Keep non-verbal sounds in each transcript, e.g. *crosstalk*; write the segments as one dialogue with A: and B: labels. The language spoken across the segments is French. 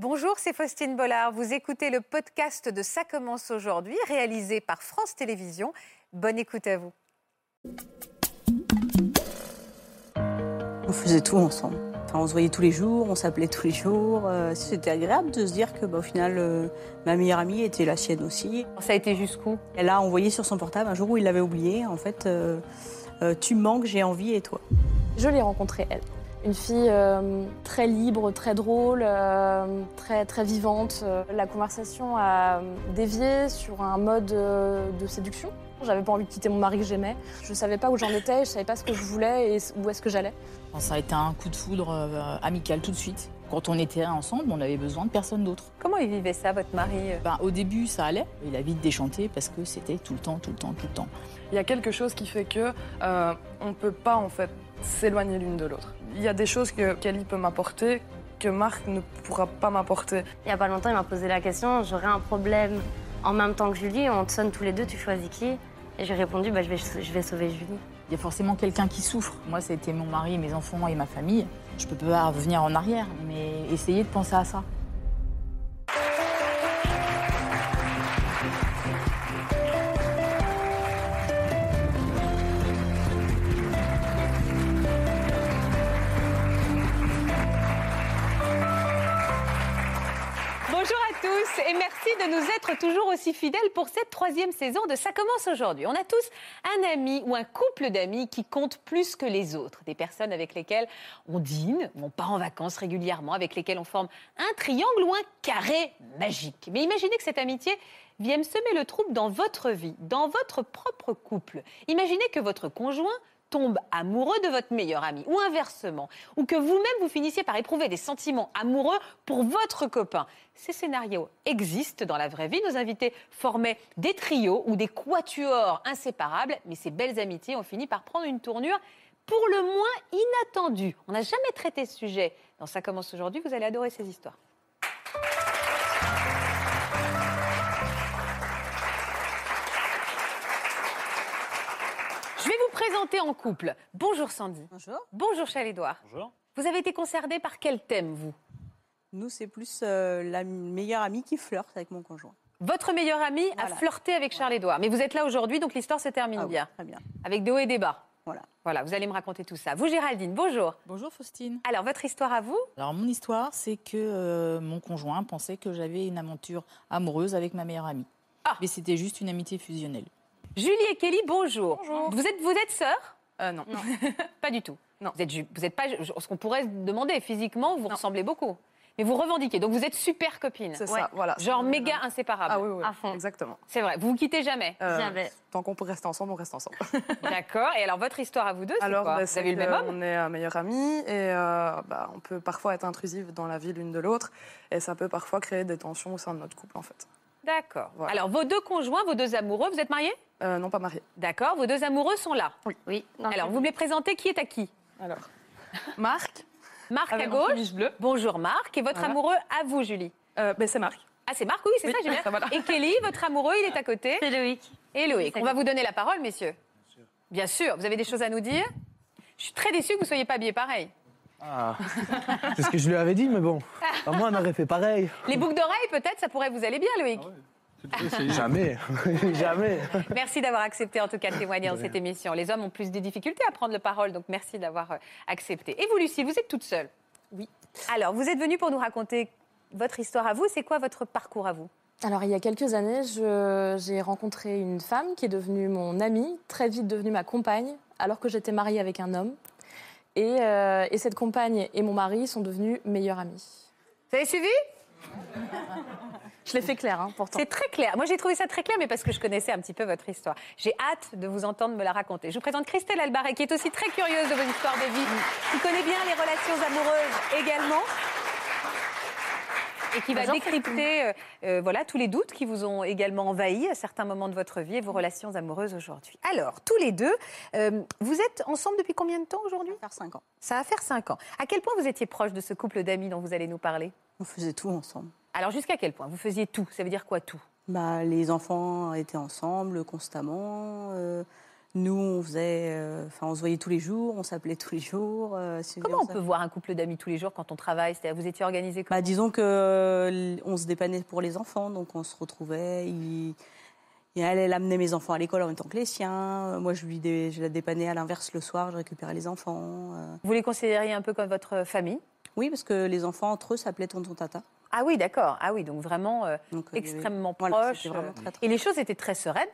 A: Bonjour, c'est Faustine Bollard. Vous écoutez le podcast de Ça commence aujourd'hui, réalisé par France Télévisions. Bonne écoute à vous.
B: On faisait tout ensemble. Enfin, on se voyait tous les jours, on s'appelait tous les jours. Euh, C'était agréable de se dire que, bah, au final, euh, ma meilleure amie était la sienne aussi.
A: Ça a été jusqu'où?
B: Elle a envoyé sur son portable un jour où il l'avait oublié. En fait, euh, euh, tu manques, j'ai envie, et toi?
C: Je l'ai rencontrée, elle. Une fille euh, très libre, très drôle, euh, très, très vivante. Euh, La conversation a dévié sur un mode euh, de séduction. J'avais pas envie de quitter mon mari que j'aimais. Je savais pas où j'en étais, je savais pas ce que je voulais et où est-ce que j'allais.
D: Ça a été un coup de foudre euh, amical tout de suite. Quand on était ensemble, on avait besoin de personne d'autre.
A: Comment il vivait ça, votre mari
D: Ben, au début, ça allait. Il a vite déchanté parce que c'était tout le temps, tout le temps, tout le temps.
E: Il y a quelque chose qui fait que euh, on peut pas en fait s'éloigner l'une de l'autre. Il y a des choses que Kelly peut m'apporter que Marc ne pourra pas m'apporter.
F: Il y a pas longtemps, il m'a posé la question j'aurais un problème en même temps que Julie, on te sonne tous les deux, tu choisis qui? Et j'ai répondu bah, je, vais, je vais sauver Julie.
D: Il y a forcément quelqu'un qui souffre. Moi, c'était mon mari, mes enfants et ma famille. Je peux pas revenir en arrière, mais essayer de penser à ça.
A: Et merci de nous être toujours aussi fidèles pour cette troisième saison de Ça commence aujourd'hui. On a tous un ami ou un couple d'amis qui compte plus que les autres. Des personnes avec lesquelles on dîne, on part en vacances régulièrement, avec lesquelles on forme un triangle ou un carré magique. Mais imaginez que cette amitié vienne semer le trouble dans votre vie, dans votre propre couple. Imaginez que votre conjoint tombe amoureux de votre meilleur ami, ou inversement, ou que vous-même vous finissiez par éprouver des sentiments amoureux pour votre copain. Ces scénarios existent dans la vraie vie. Nos invités formaient des trios ou des quatuors inséparables, mais ces belles amitiés ont fini par prendre une tournure pour le moins inattendue. On n'a jamais traité ce sujet. Dans Ça commence aujourd'hui, vous allez adorer ces histoires. Présenter en couple. Bonjour Sandy.
B: Bonjour.
A: Bonjour Charles-Édouard.
G: Bonjour.
A: Vous avez été concerné par quel thème, vous?
B: Nous, c'est plus euh, la meilleure amie qui flirte avec mon conjoint.
A: Votre meilleur ami a flirté avec Charles-Édouard. Mais vous êtes là aujourd'hui, donc l'histoire se termine
B: Ah oui,
A: bien.
B: Très bien.
A: Avec des hauts et des bas.
B: Voilà.
A: Voilà, vous allez me raconter tout ça. Vous, Géraldine, bonjour.
D: Bonjour Faustine.
A: Alors, votre histoire à vous?
D: Alors mon histoire, c'est que euh, mon conjoint pensait que j'avais une aventure amoureuse avec ma meilleure amie.
A: Ah.
D: Mais c'était juste une amitié fusionnelle.
A: Julie et Kelly, bonjour. Vous êtes, vous êtes sœurs?
E: Euh, non. *laughs*
A: Pas du tout.
E: Non.
A: Vous êtes, vous êtes pas. Ce qu'on pourrait se demander, physiquement, vous ressemblez beaucoup. Mais vous revendiquez. Donc, vous êtes super copines.
E: C'est
F: Ouais.
E: ça, voilà.
A: Genre
E: C'est-
A: méga inséparables.
E: Ah oui, oui,
F: À fond.
E: exactement.
A: C'est vrai. Vous vous quittez jamais.
E: Euh,
F: Jamais.
E: Tant qu'on peut rester ensemble, on reste ensemble. *laughs*
A: D'accord. Et alors, votre histoire à vous deux, c'est
E: Alors,
A: quoi?
E: bah,
A: Vous
E: c'est
A: avez eu le même homme?
E: On est euh, meilleurs amis et euh, bah, on peut parfois être intrusif dans la vie l'une de l'autre et ça peut parfois créer des tensions au sein de notre couple en fait.
A: D'accord.
E: Voilà.
A: Alors, vos deux conjoints, vos deux amoureux, vous êtes mariés?
E: Euh, non, pas marié.
A: D'accord. Vos deux amoureux sont là.
F: Oui. non,
A: Alors, vous me les présentez qui est à qui?
E: Alors, *laughs* Marc,
A: Marc à gauche. Bonjour Marc. Et votre
E: Voilà.
A: amoureux à vous, Julie?
E: Euh, ben, c'est Marc.
A: Ah, c'est Marc, oui, c'est
E: Oui,
A: ça, *laughs* j'ai bien.
E: voilà.
A: Et Kelly, votre amoureux, il est à côté?
F: C'est Loïc.
A: Et Loïc. On va vous donner la parole, messieurs. Bien sûr. Vous avez des choses à nous dire? Je suis très déçue que vous ne soyez pas habillés pareil.
G: Ah. C'est ce que je lui avais dit, mais bon. Bah, moi, on aurait fait pareil.
A: Les boucles d'oreilles, peut-être, ça pourrait vous aller bien, Loïc.
G: Jamais. *laughs* Jamais.
A: Merci d'avoir accepté, en tout cas, de témoigner dans cette émission. Les hommes ont plus de difficultés à prendre la parole, donc merci d'avoir euh, accepté. Et vous, Lucie, vous êtes toute seule
C: Oui.
A: Alors, vous êtes venue pour nous raconter votre histoire à vous. C'est quoi votre parcours à vous?
C: Alors, il y a quelques années, j'ai rencontré une femme qui est devenue mon amie, très vite devenue ma compagne, alors que j'étais mariée avec un homme. Et, euh, et cette compagne et mon mari sont devenus meilleurs amis.
A: Vous avez suivi?
C: Je l'ai fait clair, hein, pourtant.
A: C'est très clair. Moi, j'ai trouvé ça très clair, mais parce que je connaissais un petit peu votre histoire. J'ai hâte de vous entendre me la raconter. Je vous présente Christelle Albaret, qui est aussi très curieuse de vos histoires de vie, qui connaît bien les relations amoureuses également. Et qui va
C: Bonjour,
A: décrypter euh, euh, voilà, tous les doutes qui vous ont également envahi à certains moments de votre vie et vos relations amoureuses aujourd'hui. Alors, tous les deux, euh, vous êtes ensemble depuis combien de temps aujourd'hui?
B: Faire 5 ans.
A: Ça va faire cinq ans. À quel point vous étiez proche de ce couple d'amis dont vous allez nous parler?
B: On faisait tout ensemble.
A: Alors, jusqu'à quel point? Vous faisiez tout. Ça veut dire quoi, tout?
B: Bah, les enfants étaient ensemble constamment. euh, Nous, on faisait, euh, enfin, on se voyait tous les jours, on s'appelait tous les jours. euh,
A: Comment on peut voir un couple d'amis tous les jours quand on travaille? Vous étiez organisé comment?
B: Bah, disons que euh, on se dépannait pour les enfants, donc on se retrouvait. il- elle, elle amenait mes enfants à l'école en même temps que les siens. Moi, je, lui dé- je la dépannais à l'inverse le soir, je récupérais les enfants. euh.
A: Vous les considériez un peu comme votre famille?
B: Oui, parce que les enfants entre eux s'appelaient tonton tata.
A: Ah oui, d'accord. Ah oui, donc vraiment
B: Donc, il
A: extrêmement proche.
B: c'était vraiment très, très
A: Et les choses étaient très sereines?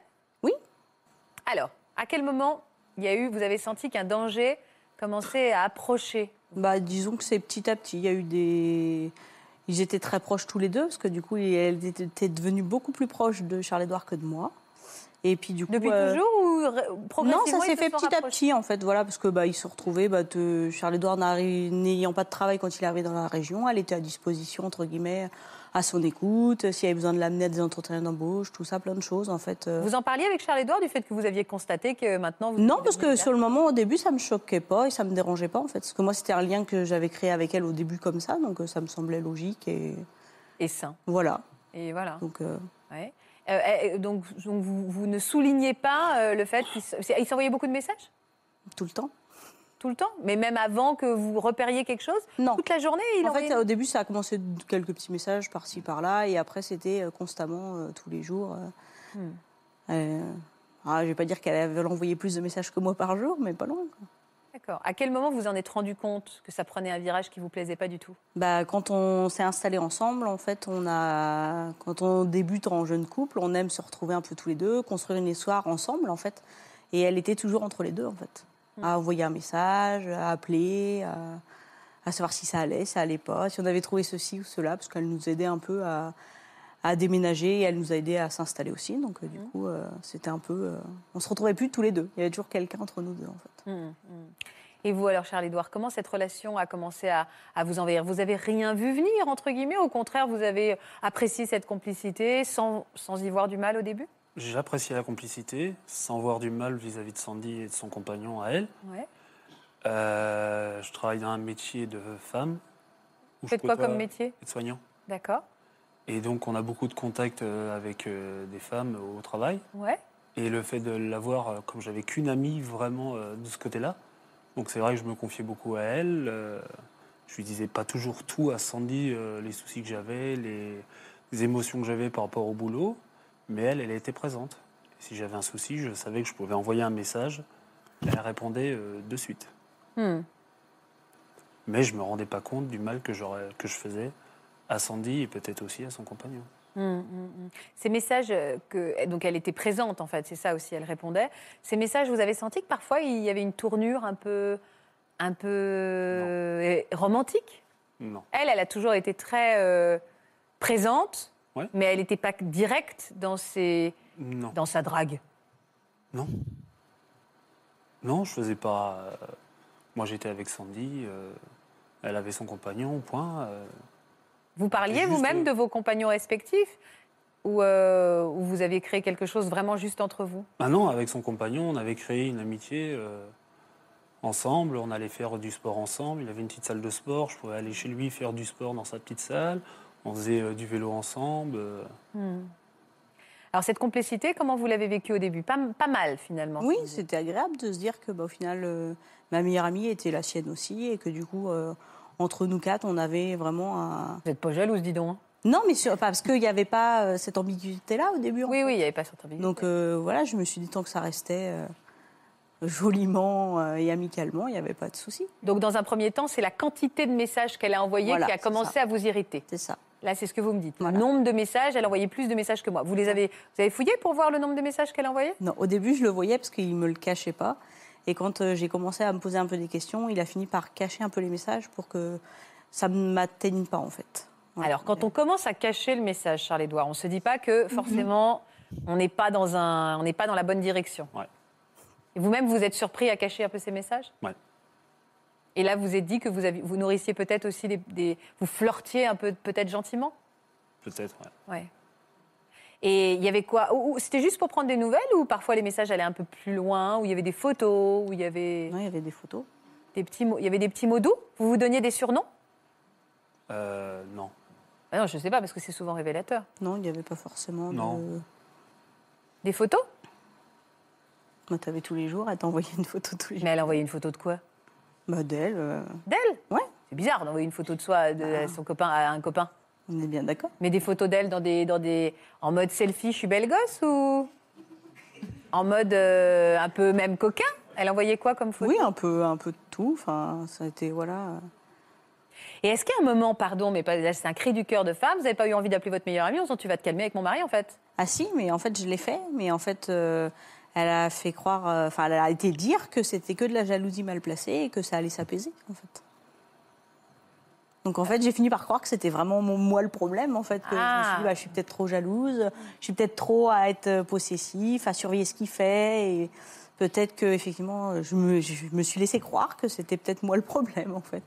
B: Oui.
A: Alors, à quel moment il y a eu, vous avez senti qu'un danger commençait à approcher
B: Bah, disons que c'est petit à petit. Il y a eu des. Ils étaient très proches tous les deux, parce que du coup, elle était devenue beaucoup plus proche de Charles-Édouard que de moi. Et puis, du coup.
A: Depuis
B: euh,
A: toujours ou ré-
B: Non,
A: progressivement
B: ça s'est fait petit à petit, en fait, voilà, parce que bah, ils se retrouvaient. Bah, de- Charles-Édouard n'ayant pas de travail quand il arrivait dans la région, elle était à disposition, entre guillemets, à son écoute. S'il y avait besoin de l'amener à des entretiens d'embauche, tout ça, plein de choses, en fait. euh.
A: Vous en parliez avec Charles-Édouard du fait que vous aviez constaté que maintenant vous
B: Non, parce que sur le moment, au début, ça me choquait pas et ça me dérangeait pas, en fait. Parce que moi, c'était un lien que j'avais créé avec elle au début comme ça, donc euh, ça me semblait logique et
A: et sain.
B: voilà.
A: Et voilà.
B: Donc, euh,
A: Ouais. Euh, euh, donc, donc vous, vous ne soulignez pas euh, le fait qu'il s'envoyait beaucoup de messages?
B: Tout le temps.
A: Tout le temps, mais même avant que vous repériez quelque chose,
B: Non.
A: toute la journée il
B: En fait, au début, ça a commencé quelques petits messages par-ci, par-là, et après, c'était euh, constamment, euh, tous les jours. euh,
A: Hmm.
B: euh, ah, je vais pas dire qu'elle avait envoyé plus de messages que moi par jour, mais pas loin. quoi.
A: D'accord. À quel moment vous en êtes rendu compte que ça prenait un virage qui vous plaisait pas du tout?
B: Bah, quand on s'est installés ensemble, en fait, on a, quand on débute en jeune couple, on aime se retrouver un peu tous les deux, construire une histoire ensemble, en fait. Et elle était toujours entre les deux, en fait. À envoyer un message, à appeler, à, à savoir si ça allait, ça allait pas, si on avait trouvé ceci ou cela, parce qu'elle nous aidait un peu à, à déménager et elle nous a aidé à s'installer aussi. Donc, euh, du coup, euh, c'était un peu. euh, on se retrouvait plus tous les deux. Il y avait toujours quelqu'un entre nous deux, en fait.
A: Hum, hum. Et vous alors, Charles-Édouard, comment cette relation a commencé à, à vous envahir? Vous avez rien vu venir, entre guillemets Au contraire, vous avez apprécié cette complicité sans, sans y voir du mal au début?
H: J'ai apprécié la complicité, sans voir du mal vis-à-vis de Sandy et de son compagnon à elle.
A: Ouais.
H: Euh, je travaille dans un métier de femme.
A: Vous faites quoi comme métier?
H: de soignant.
A: D'accord.
H: Et donc, on a beaucoup de contacts euh, avec euh, des femmes au travail.
A: Ouais.
H: Et le fait de l'avoir, comme j'avais qu'une amie vraiment de ce côté-là, donc c'est vrai que je me confiais beaucoup à elle. je lui disais pas toujours tout à Sandy, les soucis que j'avais, les émotions que j'avais par rapport au boulot, mais elle, elle était présente. Si j'avais un souci, je savais que je pouvais envoyer un message, elle répondait euh, de suite.
A: Hum.
H: Mais je me rendais pas compte du mal que, que je faisais à Sandy et peut-être aussi à son compagnon.
A: Hum, hum. Ces messages euh, que donc elle était présente en fait, c'est ça aussi, elle répondait. Ces messages, vous avez senti que parfois il y avait une tournure un peu, un peu euh, romantique?
H: Non.
A: Elle, elle a toujours été très euh, présente,
H: Ouais.
A: mais elle n'était pas directe dans ses,
H: Non.
A: dans sa drague.
H: Non. Non, je faisais pas. euh, Moi, j'étais avec Sandy. euh, Elle avait son compagnon, point. euh,
A: Vous parliez vous-même de vos compagnons respectifs ou, euh, ou vous aviez créé quelque chose vraiment juste entre vous?
H: Ah non, avec son compagnon, on avait créé une amitié euh, ensemble. On allait faire du sport ensemble. Il avait une petite salle de sport. Je pouvais aller chez lui faire du sport dans sa petite salle. On faisait euh, du vélo ensemble. euh.
A: Hmm. Alors cette complicité, comment vous l'avez vécue au début? Pas, pas mal finalement.
B: Oui, c'était agréable de se dire que, bah, au final, euh, ma meilleure amie était la sienne aussi, et que du coup, euh, entre nous quatre, on avait vraiment un.
A: Vous n'êtes pas jalouse, dis donc. hein
B: Non, mais sur- parce qu'il n'y avait pas euh, cette ambiguïté-là au début. en
A: Oui,
B: fait.
A: oui, il n'y avait pas cette ambiguïté.
B: Donc euh, voilà, je me suis dit tant que ça restait euh, joliment euh, et amicalement, il n'y avait pas de souci.
A: Donc, dans un premier temps, c'est la quantité de messages qu'elle a envoyés
B: Voilà,
A: qui a commencé
B: ça.
A: à vous irriter.
B: C'est ça.
A: Là, c'est ce que vous me dites.
B: Voilà.
A: Le nombre de messages, elle envoyait plus de messages que moi. Vous les avez, vous avez fouillé pour voir le nombre de messages qu'elle envoyait?
B: Non, au début, je le voyais parce qu'il ne me le cachait pas. Et quand euh, j'ai commencé à me poser un peu des questions, il a fini par cacher un peu les messages pour que ça ne m'atteigne pas, en fait. Voilà.
A: Alors, quand on commence à cacher le message, Charles-Édouard, on ne se dit pas que forcément, on n'est pas, dans un, on n'est pas dans la bonne direction.
H: Ouais.
A: Et vous-même, vous êtes surpris à cacher un peu ces messages? Et là, vous êtes dit que vous, aviez, vous nourrissiez peut-être aussi des, des- Vous flirtiez un peu, peut-être gentiment?
H: Peut-être, ouais.
A: Ouais. Et il y avait quoi? Ou- ou C'était juste pour prendre des nouvelles ou parfois les messages allaient un peu plus loin, où il y avait des photos, où il y avait
B: Non, il y avait des photos.
A: des petits mots, il y avait des petits mots doux? Vous vous donniez des surnoms?
H: Euh, non.
A: Ah Non, je ne sais pas parce que c'est souvent révélateur.
B: Non, il n'y avait pas forcément
H: Non.
B: de...
A: Des photos?
B: Moi, t'avais tous les jours, elle t'envoyait une photo tous les jours.
A: Mais elle a envoyé une photo de quoi?
B: Bah, d'elle, euh,
A: D'elle
B: Ouais.
A: C'est bizarre d'envoyer une photo de soi de à son copain à un copain.
B: on est bien d'accord.
A: Mais des photos d'elle dans des, dans des, en mode selfie, je suis belle gosse ou? En mode euh, un peu même coquin? Elle envoyait quoi comme photo?
B: Oui, un peu, un peu de tout. Enfin, ça a été, voilà.
A: Et est-ce qu'à un moment, pardon, mais pas- là c'est un cri du cœur de femme, vous n'avez pas eu envie d'appeler votre meilleure amie en disant tu vas te calmer avec mon mari en fait?
B: Ah si, mais en fait, je l'ai fait. Mais en fait, euh, elle a fait croire, euh, enfin, elle a été dire que c'était que de la jalousie mal placée et que ça allait s'apaiser, en fait. Donc en fait, j'ai fini par croire que c'était vraiment mon- moi le problème, en fait. Que Je me suis
A: Ah.
B: dit, bah, je suis peut-être trop jalouse, je suis peut-être trop à être euh, possessif, à surveiller ce qu'il fait. Et peut-être que effectivement, je me, je me suis laissé croire que c'était peut-être moi le problème, en fait.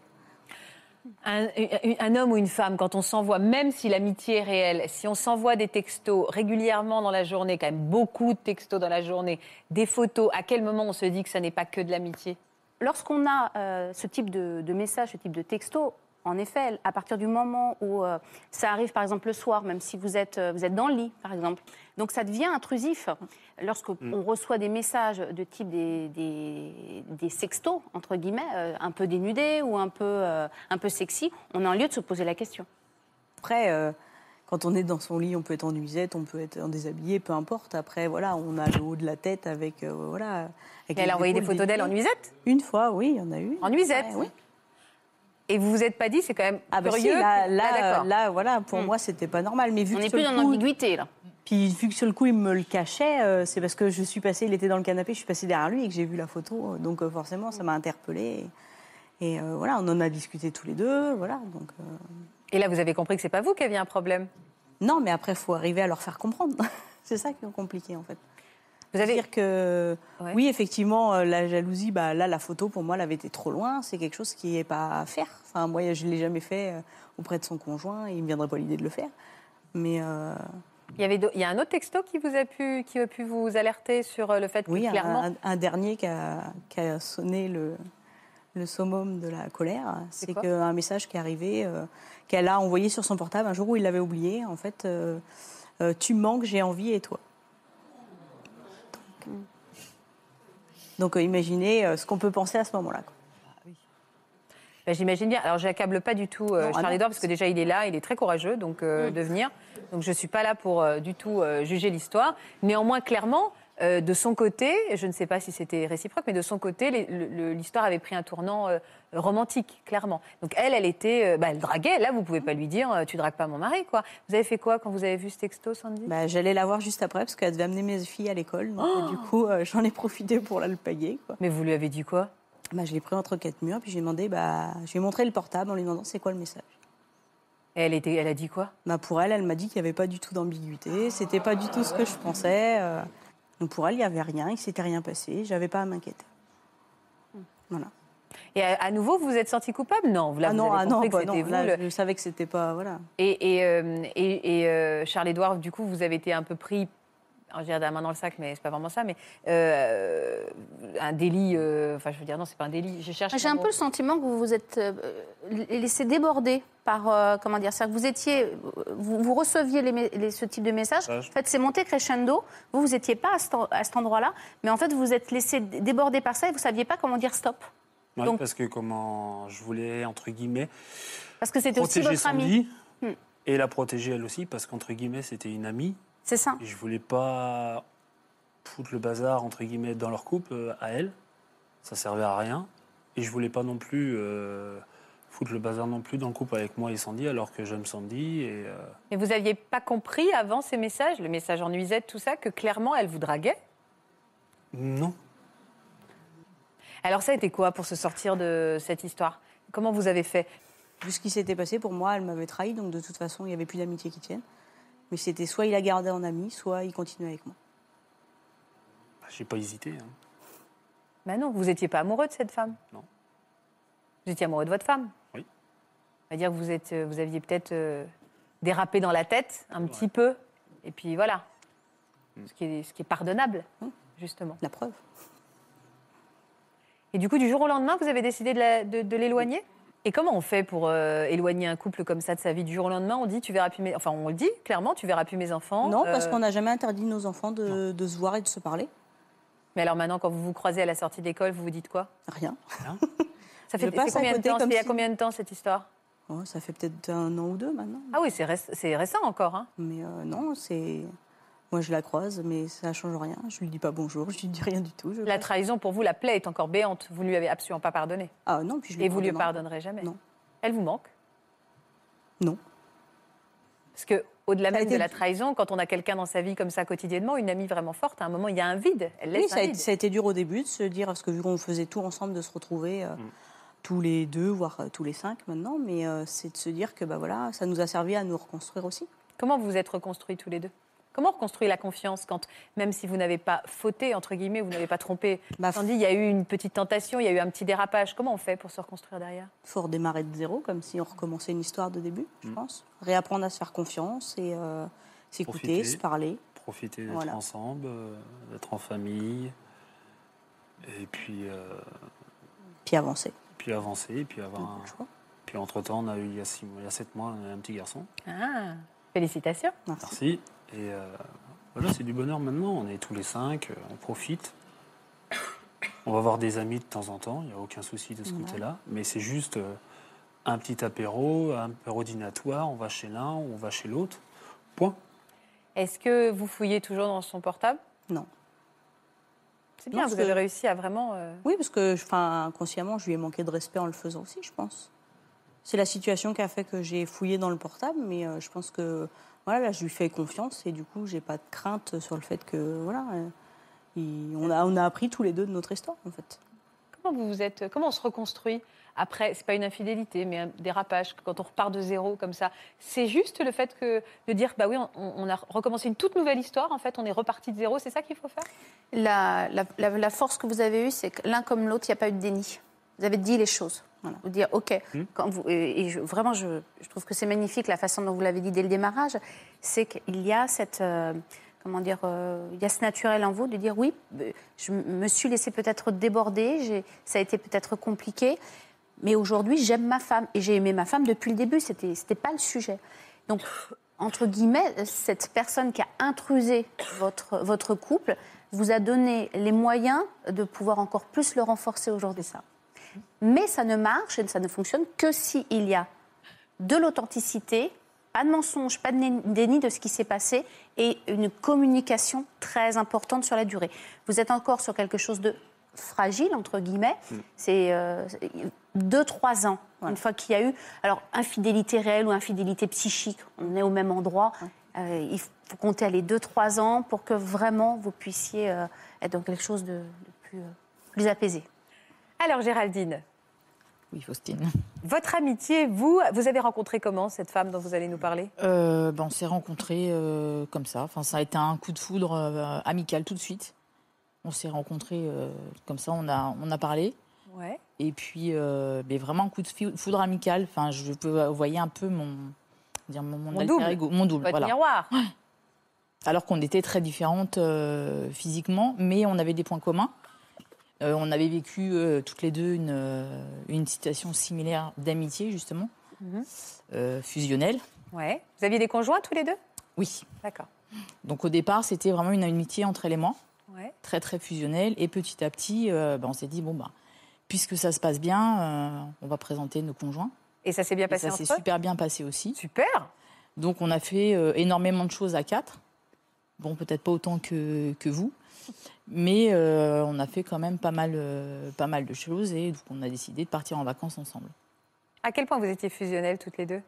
A: Un, homme ou une femme, quand on s'envoie, même si l'amitié est réelle, si on s'envoie des textos régulièrement dans la journée, quand même beaucoup de textos dans la journée, des photos, à quel moment on se dit que ça n'est pas que de l'amitié?
I: Lorsqu'on a euh, ce type de, de message, ce type de texto, en effet, à partir du moment où euh, ça arrive, par exemple, le soir, même si vous êtes, euh, vous êtes dans le lit, par exemple, donc ça devient intrusif. Lorsqu'on reçoit des messages de type des, des, des sextos, entre guillemets, euh, un peu dénudés ou un peu, euh, un peu sexy, on a un lieu de se poser la question.
B: Après, euh, quand on est dans son lit, on peut être en nuisette, on peut être en déshabillé, peu importe. Après, voilà, on a le haut de la tête avec, euh, voilà. avec
A: Et
B: les
A: Elle a envoyé des photos d'elle en nuisette?
B: Une fois, oui, il y en a eu.
A: En nuisette
B: Ouais, oui.
A: Et vous vous êtes pas dit, c'est quand même
B: Ah bah si,
A: curieux
B: là,
A: que-
B: là,
A: Ah,
B: là, voilà, pour
I: Hmm.
B: moi, c'était pas normal. Mais vu
I: On n'est plus dans l'ambiguïté, là.
B: Puis vu que sur le coup, il me le cachait, euh, c'est parce que je suis passée, il était dans le canapé, je suis passée derrière lui et que j'ai vu la photo. Donc euh, forcément, ça m'a interpellée. Et, et, euh, voilà, on en a discuté tous les deux. Voilà, donc, euh,
A: Et là, vous avez compris que c'est pas vous qui aviez un problème?
B: Non, mais après, il faut arriver à leur faire comprendre. *laughs* c'est ça qui est compliqué, en fait.
A: Vous avez
B: dire que
A: Ouais.
B: oui, effectivement, euh, la jalousie, bah, là, la photo, pour moi, elle avait été trop loin. C'est quelque chose qui n'est pas à faire. Enfin, moi, je ne l'ai jamais fait euh, auprès de son conjoint et il ne me viendrait pas l'idée de le faire. Mais euh,
A: il y avait il y a un autre texto qui vous a pu qui a pu vous alerter sur le fait que
B: oui,
A: clairement
B: un- un dernier qui a, qui a sonné le, le summum de la colère, c'est qu'un message qui est arrivé, euh, qu'elle a envoyé sur son portable un jour où il l'avait oublié. En fait, euh, euh, tu manques, j'ai envie, et toi? Donc, donc, euh, imaginez euh, ce qu'on peut penser à ce moment-là. quoi.
A: Ben, J'imagine bien. Alors, j'accable pas du tout euh,
B: Non, ah
A: Charles
B: non.
A: Edouard parce que déjà il est là, il est très courageux donc euh,
B: Mm.
A: de venir. Donc je suis pas là pour euh, du tout juger l'histoire. Néanmoins, clairement, euh, de son côté, je ne sais pas si c'était réciproque, mais de son côté, l'histoire avait pris un tournant euh, romantique, clairement. Donc elle, elle était, euh, bah, elle draguait. Là, vous pouvez pas lui dire, tu dragues pas mon mari, quoi. Vous avez fait quoi quand vous avez vu ce texto, Sandy?
B: Bah, J'allais la voir juste après parce qu'elle devait amener mes filles à l'école. Donc, euh, du coup, j'en ai profité pour la le payer. Quoi.
A: Mais vous lui avez dit quoi?
B: Bah, je l'ai pris entre quatre murs, puis j'ai demandé, bah, je lui ai montré le portable en lui demandant c'est quoi le message?
A: Et elle était, elle a dit quoi?
B: Bah, pour elle, elle m'a dit qu'il n'y avait pas du tout d'ambiguïté, c'était pas du tout ce que je pensais. Donc pour elle, il n'y avait rien, il s'était rien passé, j'avais pas à m'inquiéter. Voilà.
A: Et à, à nouveau, vous vous êtes senti coupable? Non, vous, là,
B: ah
A: vous
B: non,
A: avez
B: ah non,
A: que
B: bah
A: c'était
B: non,
A: vous.
B: là,
A: le-
B: je savais que c'était pas, voilà.
A: Et, et, euh, et- et, euh, Charles-Édouard, du coup, vous avez été un peu pris, je dirais la main dans le sac, mais c'est pas vraiment ça, mais euh, un délit, euh, enfin je veux dire, non, c'est pas un délit, je cherche.
I: J'ai un
A: mot.
I: peu le sentiment que vous vous êtes euh, laissé déborder par, euh, comment dire, ça, que vous étiez, vous, vous receviez les les- ce type de message. En fait, c'est monté crescendo. Vous, vous n'étiez pas à cet, à cet endroit-là, mais en fait, vous vous êtes laissé déborder par ça et vous saviez pas comment dire stop.
H: Ouais,
I: Donc-
H: parce que comment je voulais, entre guillemets,
I: Parce que c'était aussi votre ami.
H: Sandy
I: Hmm.
H: et la protéger elle aussi, parce qu'entre guillemets, c'était une amie.
I: C'est ça.
H: Et je voulais pas foutre le bazar, entre guillemets, dans leur couple euh, à elle. Ça servait à rien. Et je voulais pas non plus euh, foutre le bazar non plus dans le couple avec moi et Sandy, alors que j'aime Sandy. Et, euh,
A: Mais vous aviez pas compris avant ces messages, le message en nuisette, tout ça, que clairement elle vous draguait?
H: Non.
A: Alors ça a été quoi pour se sortir de cette histoire? Comment vous avez fait?
B: Vu ce qui s'était passé, pour moi, elle m'avait trahi, donc de toute façon, il n'y avait plus d'amitié qui tienne. Mais c'était soit il la gardait en ami, soit il continuait avec moi.
H: Bah, J'ai pas hésité. hein.
A: Ben non, vous étiez pas amoureux de cette femme
H: Non.
A: Vous étiez amoureux de votre femme
H: Oui.
A: On va dire que vous, êtes, euh, vous aviez peut-être euh, dérapé dans la tête un petit peu, et puis voilà. Ce qui est, ce qui est pardonnable, justement.
B: La preuve.
A: Et du coup, du jour au lendemain, vous avez décidé de la- de- de l'éloigner? Et comment on fait pour euh, éloigner un couple comme ça de sa vie Du jour au lendemain, on dit, tu verras plus mes... Enfin, on le dit clairement, tu verras plus mes enfants.
B: Non, parce
A: Euh,
B: qu'on n'a jamais interdit nos enfants de, de se voir et de se parler.
A: Mais alors maintenant, quand vous vous croisez à la sortie de l'école, vous vous dites quoi?
B: Rien.
A: Ça fait
B: passe
A: combien
B: à
A: de temps
B: comme
A: C'était il y a
B: si-
A: combien de temps cette histoire?
B: Oh, ça fait peut-être un an ou deux maintenant.
A: Ah oui, c'est réc- c'est récent encore. Hein.
B: Mais euh, non, c'est. Moi, je la croise, mais ça change rien. Je lui dis pas bonjour, je lui dis rien du tout. je
A: La trahison, pour vous, la plaie est encore béante. Vous ne lui avez absolument pas pardonné.
B: Ah non, puis je lui
A: Et vous lui pardonnerez jamais.
B: Non.
A: Elle vous manque
B: Non.
A: Parce que au-delà même
B: été-
A: de la trahison, quand on a quelqu'un dans sa vie comme ça quotidiennement, une amie vraiment forte, à un moment, il y a un vide. Elle laisse
B: Oui, ça
A: un
B: a,
A: vide.
B: ça a été dur au début de se dire, parce que vu qu'on faisait tout ensemble, de se retrouver euh, tous les deux, voire euh, tous les cinq maintenant, mais euh, c'est de se dire que bah, voilà, ça nous a servi à nous reconstruire aussi.
A: Comment vous vous êtes reconstruits tous les deux? Comment reconstruire la confiance quand, même si vous n'avez pas fauté, entre guillemets, vous n'avez pas trompé
B: Bah,
A: Sandy, il y a eu une petite tentation, il y a eu un petit dérapage. Comment on fait pour se reconstruire derrière?
B: Faut redémarrer de zéro, comme si on recommençait une histoire de début, je
H: Mm.
B: pense. Réapprendre à se faire confiance et euh, s'écouter,
H: Profiter.
B: se parler.
H: Profiter d'être
B: Voilà.
H: ensemble, euh, d'être en famille, et puis, euh,
B: Puis avancer.
H: puis avancer, et puis avoir un...
B: choix.
H: Puis entre-temps, on a eu il y a, six mois, il y a sept mois, on a un petit garçon.
A: Ah, félicitations.
B: Merci.
H: Merci. Et euh, voilà, c'est du bonheur maintenant. On est tous les cinq, euh, on profite. On va voir des amis de temps en temps, il n'y a aucun souci de ce côté-là. Mais c'est juste euh, un petit apéro, un apéro dînatoire, on va chez l'un, on va chez l'autre. Point.
A: Est-ce que vous fouillez toujours dans son portable?
B: Non.
A: C'est bien,
B: Non,
A: vous
B: parce
A: avez
B: que-
A: réussi à vraiment... euh,
B: Oui, parce que inconsciemment, je lui ai manqué de respect en le faisant aussi, je pense. C'est la situation qui a fait que j'ai fouillé dans le portable, mais euh, je pense que voilà, là, je lui fais confiance et du coup, j'ai pas de crainte sur le fait que voilà, euh, il- on, a, on a appris tous les deux de notre histoire, en fait.
A: Comment vous vous êtes, comment on se reconstruit après C'est pas une infidélité, mais un dérapage. Quand on repart de zéro comme ça, c'est juste le fait que de dire bah oui, on, on a recommencé une toute nouvelle histoire. En fait, on est reparti de zéro. C'est ça qu'il faut faire?
I: La, la- la- la force que vous avez eue, c'est que l'un comme l'autre, il n'y a pas eu de déni. Vous avez dit les choses.
B: Voilà.
I: Vous dire, OK, quand vous, et je- vraiment, je, je trouve que c'est magnifique la façon dont vous l'avez dit dès le démarrage. C'est qu'il y a cette. euh, comment dire euh, Il y a ce naturel en vous de dire, oui, euh, je me suis laissé peut-être déborder, j'ai- ça a été peut-être compliqué, mais aujourd'hui, j'aime ma femme. Et j'ai aimé ma femme depuis le début, c'était c'était pas le sujet. Donc, entre guillemets, cette personne qui a intrusé votre, votre couple vous a donné les moyens de pouvoir encore plus le renforcer aujourd'hui. ça. Mais ça ne marche et ça ne fonctionne que s'il y a de l'authenticité, pas de mensonge, pas de déni de ce qui s'est passé et une communication très importante sur la durée. Vous êtes encore sur quelque chose de fragile, entre guillemets. C'est euh, deux, trois ans, une fois qu'il y a eu. Alors, infidélité réelle ou infidélité psychique, on est au même endroit. Euh, il faut compter les deux, trois ans pour que vraiment vous puissiez euh, être dans quelque chose de, de plus, euh, plus apaisé.
A: Alors Géraldine,
D: Oui, Faustine.
A: votre amitié, vous, vous avez rencontré comment cette femme dont vous allez nous parler?
D: Euh, ben, on s'est rencontrés euh, comme ça. Enfin, ça a été un coup de foudre euh, amical tout de suite. On s'est rencontrés comme ça, on a, on a parlé.
A: Ouais.
D: Et puis, mais vraiment un coup de foudre amical. Enfin, je peux vous voyez un peu mon, dire mon, mon
A: Mon
D: alter
A: double.
D: ego, mon double.
A: Votre
D: voilà.
A: miroir.
D: Alors qu'on était très différentes physiquement, mais on avait des points communs. Euh, on avait vécu euh, toutes les deux une, euh, une situation similaire d'amitié, justement,
A: Mhm.
D: fusionnelle.
A: Ouais. Vous aviez des conjoints tous les deux?
D: Oui.
A: D'accord.
D: Donc au départ, c'était vraiment une amitié entre elle et moi,
A: Ouais.
D: très très fusionnelle. Et petit à petit, ben, on s'est dit, bon, bah, puisque ça se passe bien, on va présenter nos conjoints.
A: Et ça s'est bien
D: Et
A: passé
D: ça s'est super bien passé aussi.
A: Super.
D: Donc on a fait euh, énormément de choses à quatre. Bon, peut-être pas autant que, que vous, mais euh, on a fait quand même pas mal, euh, pas mal de choses et donc on a décidé de partir en vacances ensemble.
A: À quel point vous étiez fusionnelles toutes les deux?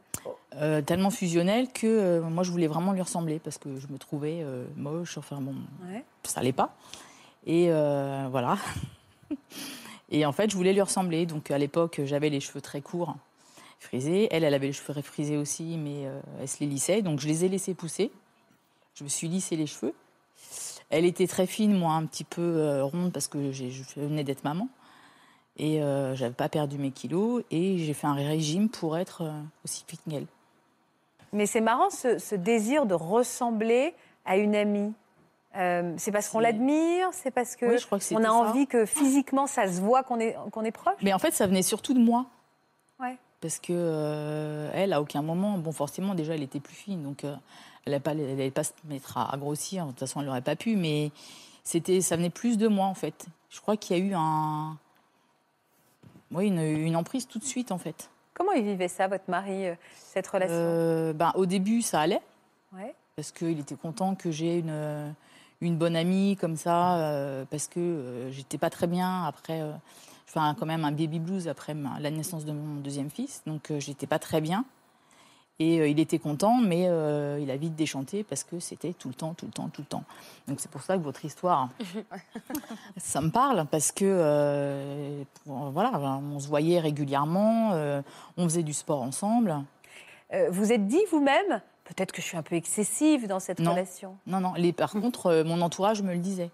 D: Euh, tellement fusionnel que moi je voulais vraiment lui ressembler parce que je me trouvais moche, enfin bon,
A: Ouais.
D: ça allait pas. Et voilà. *laughs* Et en fait, je voulais lui ressembler. Donc à l'époque, j'avais les cheveux très courts, frisés. Elle, elle avait les cheveux frisés aussi, mais elle se les lissait. Donc je les ai laissés pousser. Je me suis lissé les cheveux. Elle était très fine, moi un petit peu euh, ronde parce que je venais d'être maman. Et euh, j'avais pas perdu mes kilos. Et j'ai fait un régime pour être euh, aussi fit qu'elle.
A: Mais c'est marrant ce, ce désir de ressembler à une amie. Euh, c'est parce qu'on l'admire, c'est parce que
D: Oui, je crois que
A: on a
D: ça.
A: envie que physiquement ça se voit qu'on est qu'on est proche.
D: Mais en fait, ça venait surtout de moi.
A: Ouais.
D: Parce que elle, à aucun moment, bon, forcément, déjà, elle était plus fine, donc elle n'allait pas, elle allait pas se mettre à, à grossir. De toute façon, elle n'aurait pas pu, mais c'était, ça venait plus de moi en fait. Je crois qu'il y a eu un, oui, une, une emprise tout de suite en fait.
A: Comment il vivait ça, votre mari, euh, cette relation
D: Euh, ben, au début, ça allait
A: Ouais.
D: parce qu'il était content que j'ai une, une bonne amie comme ça, euh, parce que euh, j'étais pas très bien après. je fais un- quand même un baby blues après ma- la naissance de mon deuxième fils, donc j'étais pas très bien. Et euh, il était content, mais euh, il a vite déchanté parce que c'était tout le temps, tout le temps, tout le temps. Donc c'est pour ça que votre histoire, *laughs* ça me parle parce que euh, voilà, on se voyait régulièrement, on faisait du sport ensemble.
A: Vous êtes dit vous-même, peut-être que je suis un peu excessive dans cette
D: Non.
A: relation.
D: Non, non. Les, par *laughs* contre, mon entourage me le disait.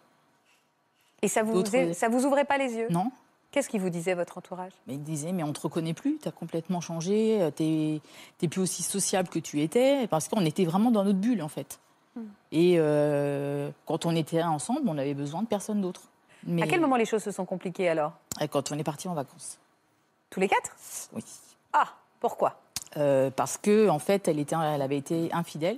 A: Et ça vous, ça vous ouvrait pas les yeux?
D: Non.
A: Qu'est-ce qui vous disait votre entourage?
D: Mais il disait, mais on te reconnaît plus, tu as complètement changé, euh, t'es t'es plus aussi sociable que tu étais, parce qu'on était vraiment dans notre bulle, en fait.
A: Hmm.
D: Et euh, quand on était ensemble, on avait besoin de personne d'autre. Mais
A: À quel moment les choses se sont compliquées alors?
D: Euh, Quand on est parti en vacances.
A: Tous les quatre?
D: Oui.
A: Ah, pourquoi?
D: Euh, parce que en fait, elle, était, elle avait été infidèle.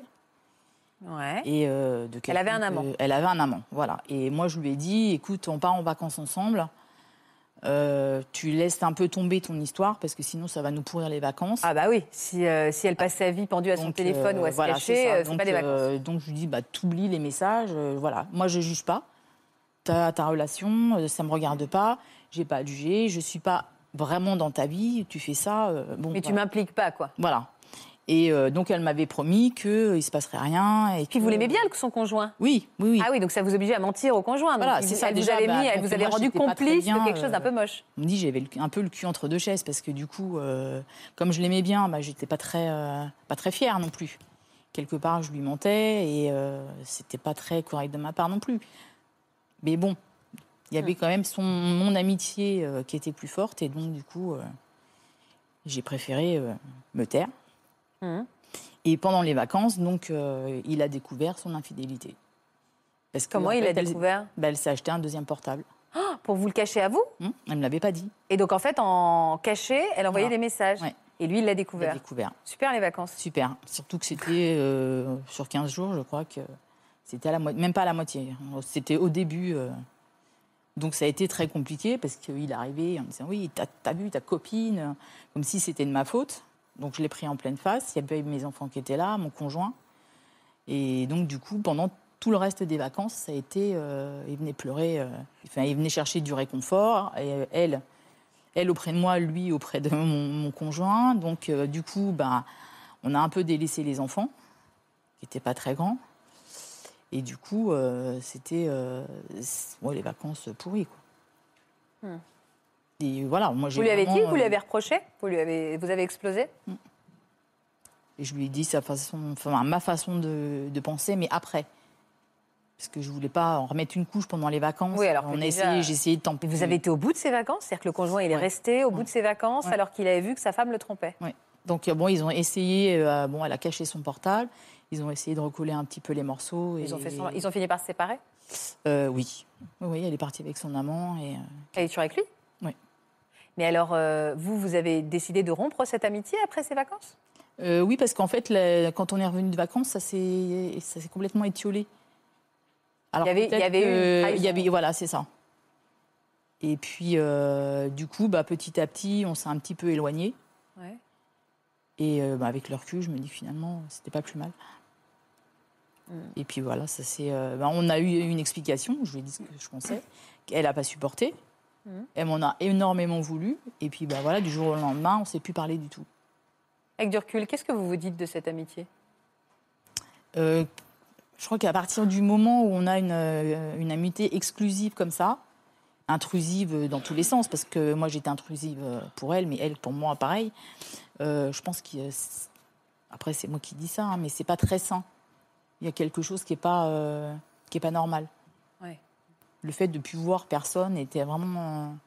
A: Ouais.
D: Et euh, de
A: Elle avait un amant.
D: elle avait un amant, voilà. Et moi, je lui ai dit, écoute, on part en vacances ensemble. Euh, tu laisses un peu tomber ton histoire parce que sinon ça va nous pourrir les vacances.
A: Ah bah oui, si, euh, si elle passe sa vie pendue à son téléphone
D: euh,
A: ou à se
D: voilà,
A: cacher,
D: c'est
A: euh, pas des vacances.
D: euh, donc je lui dis, bah, t'oublies les messages, euh, voilà. Moi je juge pas ta, ta relation, euh, ça me regarde pas, j'ai pas à juger, je suis pas vraiment dans ta vie, tu fais ça, euh, bon.
A: Mais tu m'impliques pas, quoi.
D: Voilà. Et euh, donc elle m'avait promis qu'il ne se passerait rien. Et
A: Puis
D: que-
A: vous l'aimez bien, son conjoint?
D: Oui, oui, oui.
A: Ah oui, donc ça vous oblige à mentir au conjoint. Donc
D: Voilà,
A: il
D: c'est ça,
A: Elle vous
D: déjà,
A: avait,
D: bah,
A: mis, elle vous avait rendu complice
D: bien,
A: de quelque chose d'un
D: euh,
A: peu moche.
D: On me dit j'avais un peu le cul entre deux chaises parce que du coup, euh, comme je l'aimais bien, bah, j'étais pas très, euh, pas très fière non plus. Quelque part, je lui mentais et euh, c'était pas très correct de ma part non plus. Mais bon, il y avait quand même son, mon amitié euh, qui était plus forte et donc du coup, euh, j'ai préféré euh, me taire.
A: Mhm.
D: Et pendant les vacances, donc, euh, il a découvert son infidélité. Parce
A: Comment
D: en
A: il
D: fait,
A: a
D: elle-
A: découvert?
D: Bah, Elle s'est acheté un deuxième portable.
A: Ah, Pour vous le cacher à vous?
D: Hum, Elle ne me l'avait pas dit.
A: Et donc en fait, en caché, elle envoyait
D: Voilà.
A: des messages.
D: Ouais.
A: Et lui, il l'a découvert.
D: découvert.
A: Super les vacances.
D: Super. Surtout que c'était euh, sur 15 jours, je crois que c'était à la moitié, même pas à la moitié. C'était au début. euh. Donc ça a été très compliqué parce qu'il arrivait en me disant Oui, t'as as vu ta copine? Comme si c'était de ma faute. Donc je l'ai pris en pleine face. Il y avait mes enfants qui étaient là, mon conjoint. Et donc du coup, pendant tout le reste des vacances, ça a été. euh, il venait pleurer. euh, enfin, il venait chercher du réconfort. Et euh, elle, elle auprès de moi, lui auprès de mon, conjoint. Donc, du coup, bah, on a un peu délaissé les enfants, qui n'étaient pas très grands. Et du coup, c'était les vacances pourries. Quoi.
A: Hmm.
D: Et voilà, moi j'ai
A: Vous lui avez dit, vous lui
D: euh,
A: avez reproché vous, lui avez, vous avez explosé
D: Et je lui ai dit sa façon, enfin, ma façon de, de penser, mais après. Parce que je voulais pas en remettre une couche pendant les vacances.
A: Oui, alors
D: on a
A: déjà-
D: essayé, j'ai essayé de
A: Mais vous avez été au bout de ses vacances C'est-à-dire que le conjoint, il est resté au bout de ses vacances
D: Ouais.
A: alors qu'il avait vu que sa femme le trompait
D: Donc euh, bon, ils ont essayé. euh, bon, elle a caché son portable. Ils ont essayé de recoller un petit peu les morceaux.
A: ils ont, fait ils ont fini par se séparer?
D: Euh, oui. oui, oui, elle est partie avec son amant et.
A: Elle est toujours avec lui?
D: Oui.
A: Mais alors, euh, vous, vous avez décidé de rompre cette amitié après ces vacances?
D: Euh, oui, parce qu'en fait, la- quand on est revenu de vacances, ça s'est complètement étiolé. Alors,
A: Il y avait- il y avait eu une
D: que-
A: trahison.
D: il y avait- Voilà, c'est ça. Et puis, euh, du coup, bah, petit à petit, on s'est un petit peu éloigné.
A: Ouais.
D: Et bah, avec le recul, je me dis finalement, c'était pas plus mal.
A: Mm.
D: Et puis voilà, ça c'est. euh, bah, on a eu une explication. Je lui ai dit ce que je pensais. qu'elle n'a pas supporté. Elle m'en a énormément voulu. Et puis bah, voilà, du jour au lendemain, on ne s'est plus parlé du tout.
A: Avec du recul, qu'est-ce que vous vous dites de cette amitié?
D: Euh, je crois qu'à partir du moment où on a une, euh, une amitié exclusive comme ça, intrusive dans tous les sens, parce que moi j'étais intrusive pour elle, mais elle pour moi pareil, euh, je pense que. Après, c'est moi qui dis ça, hein, mais c'est pas très sain. Il y a quelque chose qui n'est pas, euh, qui est pas normal. Le fait de ne plus voir personne était vraiment.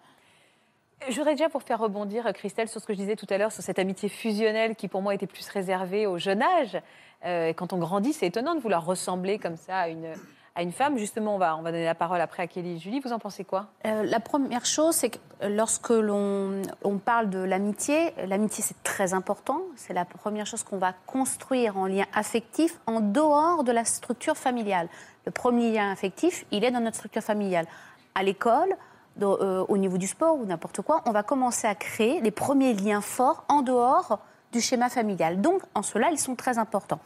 D: euh,
A: Je voudrais déjà pour faire rebondir, euh, Christelle, sur ce que je disais tout à l'heure, sur cette amitié fusionnelle qui pour moi était plus réservée au jeune âge. Euh, quand on grandit, c'est étonnant de vouloir ressembler comme ça à une, à une femme. Justement, on va, on va donner la parole après à Kelly et Julie. Vous en pensez quoi?
I: Euh, la première chose, c'est que lorsque l'on on parle de l'amitié, l'amitié c'est très important. C'est la première chose qu'on va construire en lien affectif en dehors de la structure familiale. Le premier lien affectif, il est dans notre structure familiale. À l'école, euh, au niveau du sport ou n'importe quoi, on va commencer à créer les premiers liens forts en dehors du schéma familial. Donc, en cela, ils sont très importants.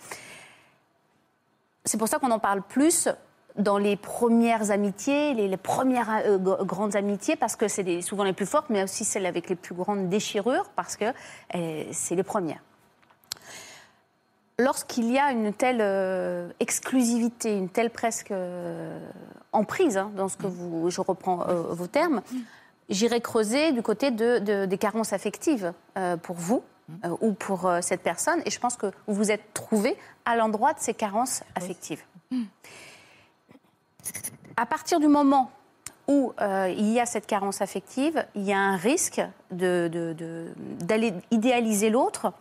I: C'est pour ça qu'on en parle plus dans les premières amitiés, les, les premières euh, grandes amitiés, parce que c'est souvent les plus fortes, mais aussi celles avec les plus grandes déchirures, parce que euh, c'est les premières. Lorsqu'il y a une telle euh, exclusivité, une telle presque euh, emprise, hein, dans ce que vous, je reprends euh, vos termes, j'irai creuser du côté de, de- des carences affectives pour vous euh, ou pour cette personne, et je pense que vous vous êtes trouvé à l'endroit de ces carences affectives. À partir du moment où euh, il y a cette carence affective, il y a un risque de- de- de- d'aller idéaliser l'autre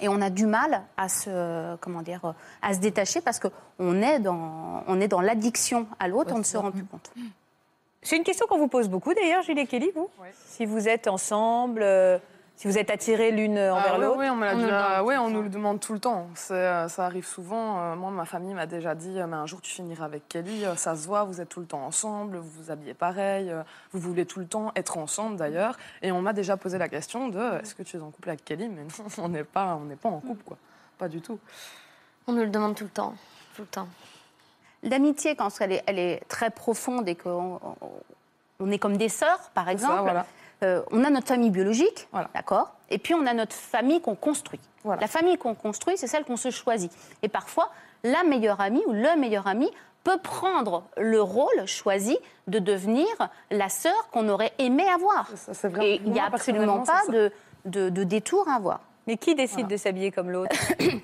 I: et on a du mal à se, comment dire, à se détacher parce qu'on est dans, on est dans l'addiction à l'autre, on ne se rend plus compte.
A: C'est une question qu'on vous pose beaucoup d'ailleurs, Julie et Kelly, vous? Si vous êtes ensemble, euh, si vous êtes attirés l'une envers
E: Ah, oui,
A: l'autre
E: oui, on, me l'a
F: On nous le
E: déjà-
F: demande
E: oui,
F: tout
E: on
F: le
E: nous
F: temps.
E: le demande tout le temps. C'est, euh, ça arrive souvent. Euh, moi, ma famille m'a déjà dit, euh, mais un jour tu finiras avec Kelly, ça se voit, vous êtes tout le temps ensemble, vous vous habillez pareil, vous voulez tout le temps être ensemble d'ailleurs. Et on m'a déjà posé la question de, est-ce que tu es en couple avec Kelly? Mais non, *laughs* on n'est pas, on n'est pas en couple, quoi. Pas du tout.
F: On nous le demande tout le temps. Tout le temps.
I: L'amitié, quand elle est, elle est très profonde et qu'on on- on est comme des sœurs, par exemple,
E: Ça, voilà.
I: Euh, on a notre famille biologique,
E: Voilà.
I: d'accord Et puis on a notre famille qu'on construit.
E: Voilà.
I: La famille qu'on construit, c'est celle qu'on se choisit. Et parfois, la meilleure amie ou le meilleur ami peut prendre le rôle choisi de devenir la sœur qu'on aurait aimé avoir.
E: Ça.
I: Et il n'y a absolument pas de, de, de détour à avoir.
A: Mais qui décide
E: Voilà.
A: de s'habiller comme l'autre *coughs*
E: il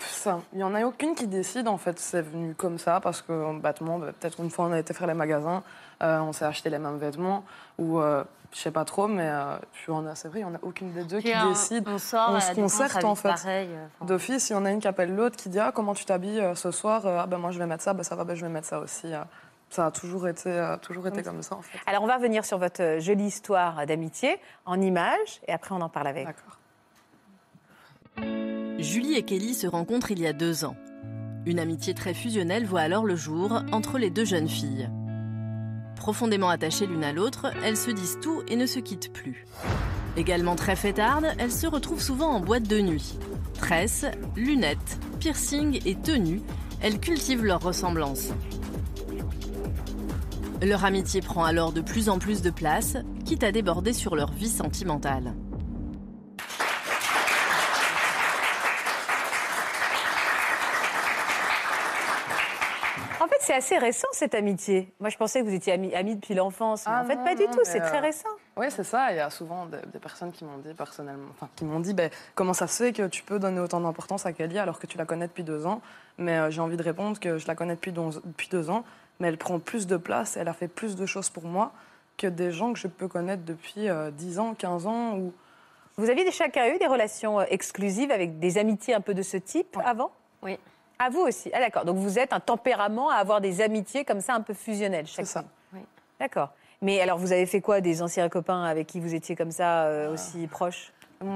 E: n'y en a aucune qui décide, en fait. C'est venu comme ça, parce que, bêtement, bah, peut-être une fois, on a été faire les magasins, euh, on s'est acheté les mêmes vêtements, ou euh, je sais pas trop, mais euh, puis on a- c'est vrai, il n'y en a aucune des deux qui
F: euh,
E: décide.
F: On sort,
E: on
F: euh,
E: se concerte, en fait.
F: Euh, enfin,
E: D'office, il y en a une qui appelle l'autre, qui dit Ah, comment tu t'habilles euh, ce soir Euh, Ah, ben moi, je vais mettre ça, ben ça va, ben je vais mettre ça aussi. euh. Ça a toujours été, euh, toujours été comme ça, en fait.
A: Alors, on va revenir sur votre euh, jolie histoire d'amitié en images et après, on en parle avec.
E: D'accord.
J: Julie et Kelly se rencontrent il y a deux ans. Une amitié très fusionnelle voit alors le jour entre les deux jeunes filles. Profondément attachées l'une à l'autre, elles se disent tout et ne se quittent plus. Également très fêtardes, elles se retrouvent souvent en boîte de nuit. Tresses, lunettes, piercings et tenues, elles cultivent leur ressemblance. Leur amitié prend alors de plus en plus de place, quitte à déborder sur leur vie sentimentale.
A: C'est assez récent cette amitié. Moi, je pensais que vous étiez amis, amis depuis l'enfance. Mais
E: Ah
A: en fait,
E: non,
A: pas du
E: non,
A: tout. C'est très
E: euh,
A: récent.
E: Oui, c'est ça. Il y a souvent des, des personnes qui m'ont dit personnellement, enfin, qui m'ont dit, ben, comment ça se fait que tu peux donner autant d'importance à Kelly alors que tu la connais depuis deux ans? Mais euh, j'ai envie de répondre que je la connais depuis, deux- depuis deux ans, mais elle prend plus de place, elle a fait plus de choses pour moi que des gens que je peux connaître depuis euh, 10 ans, 15 ans. Ou...
A: Vous aviez chacun eu des relations euh, exclusives avec des amitiés un peu de ce type avant?
F: Oui.
A: À vous aussi. Ah d'accord. Donc vous êtes un tempérament à avoir des amitiés comme ça un peu fusionnelles.
E: C'est ça.
F: Oui.
A: D'accord. Mais alors vous avez fait quoi des anciens copains avec qui vous étiez comme ça euh, aussi proches?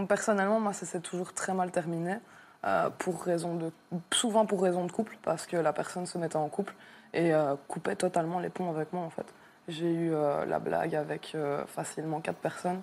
E: Personnellement, moi, ça s'est toujours très mal terminé, euh, pour raison de, souvent pour raison de couple, parce que la personne se mettait en couple et euh, coupait totalement les ponts avec moi, en fait. J'ai eu euh, la blague avec euh, facilement quatre personnes.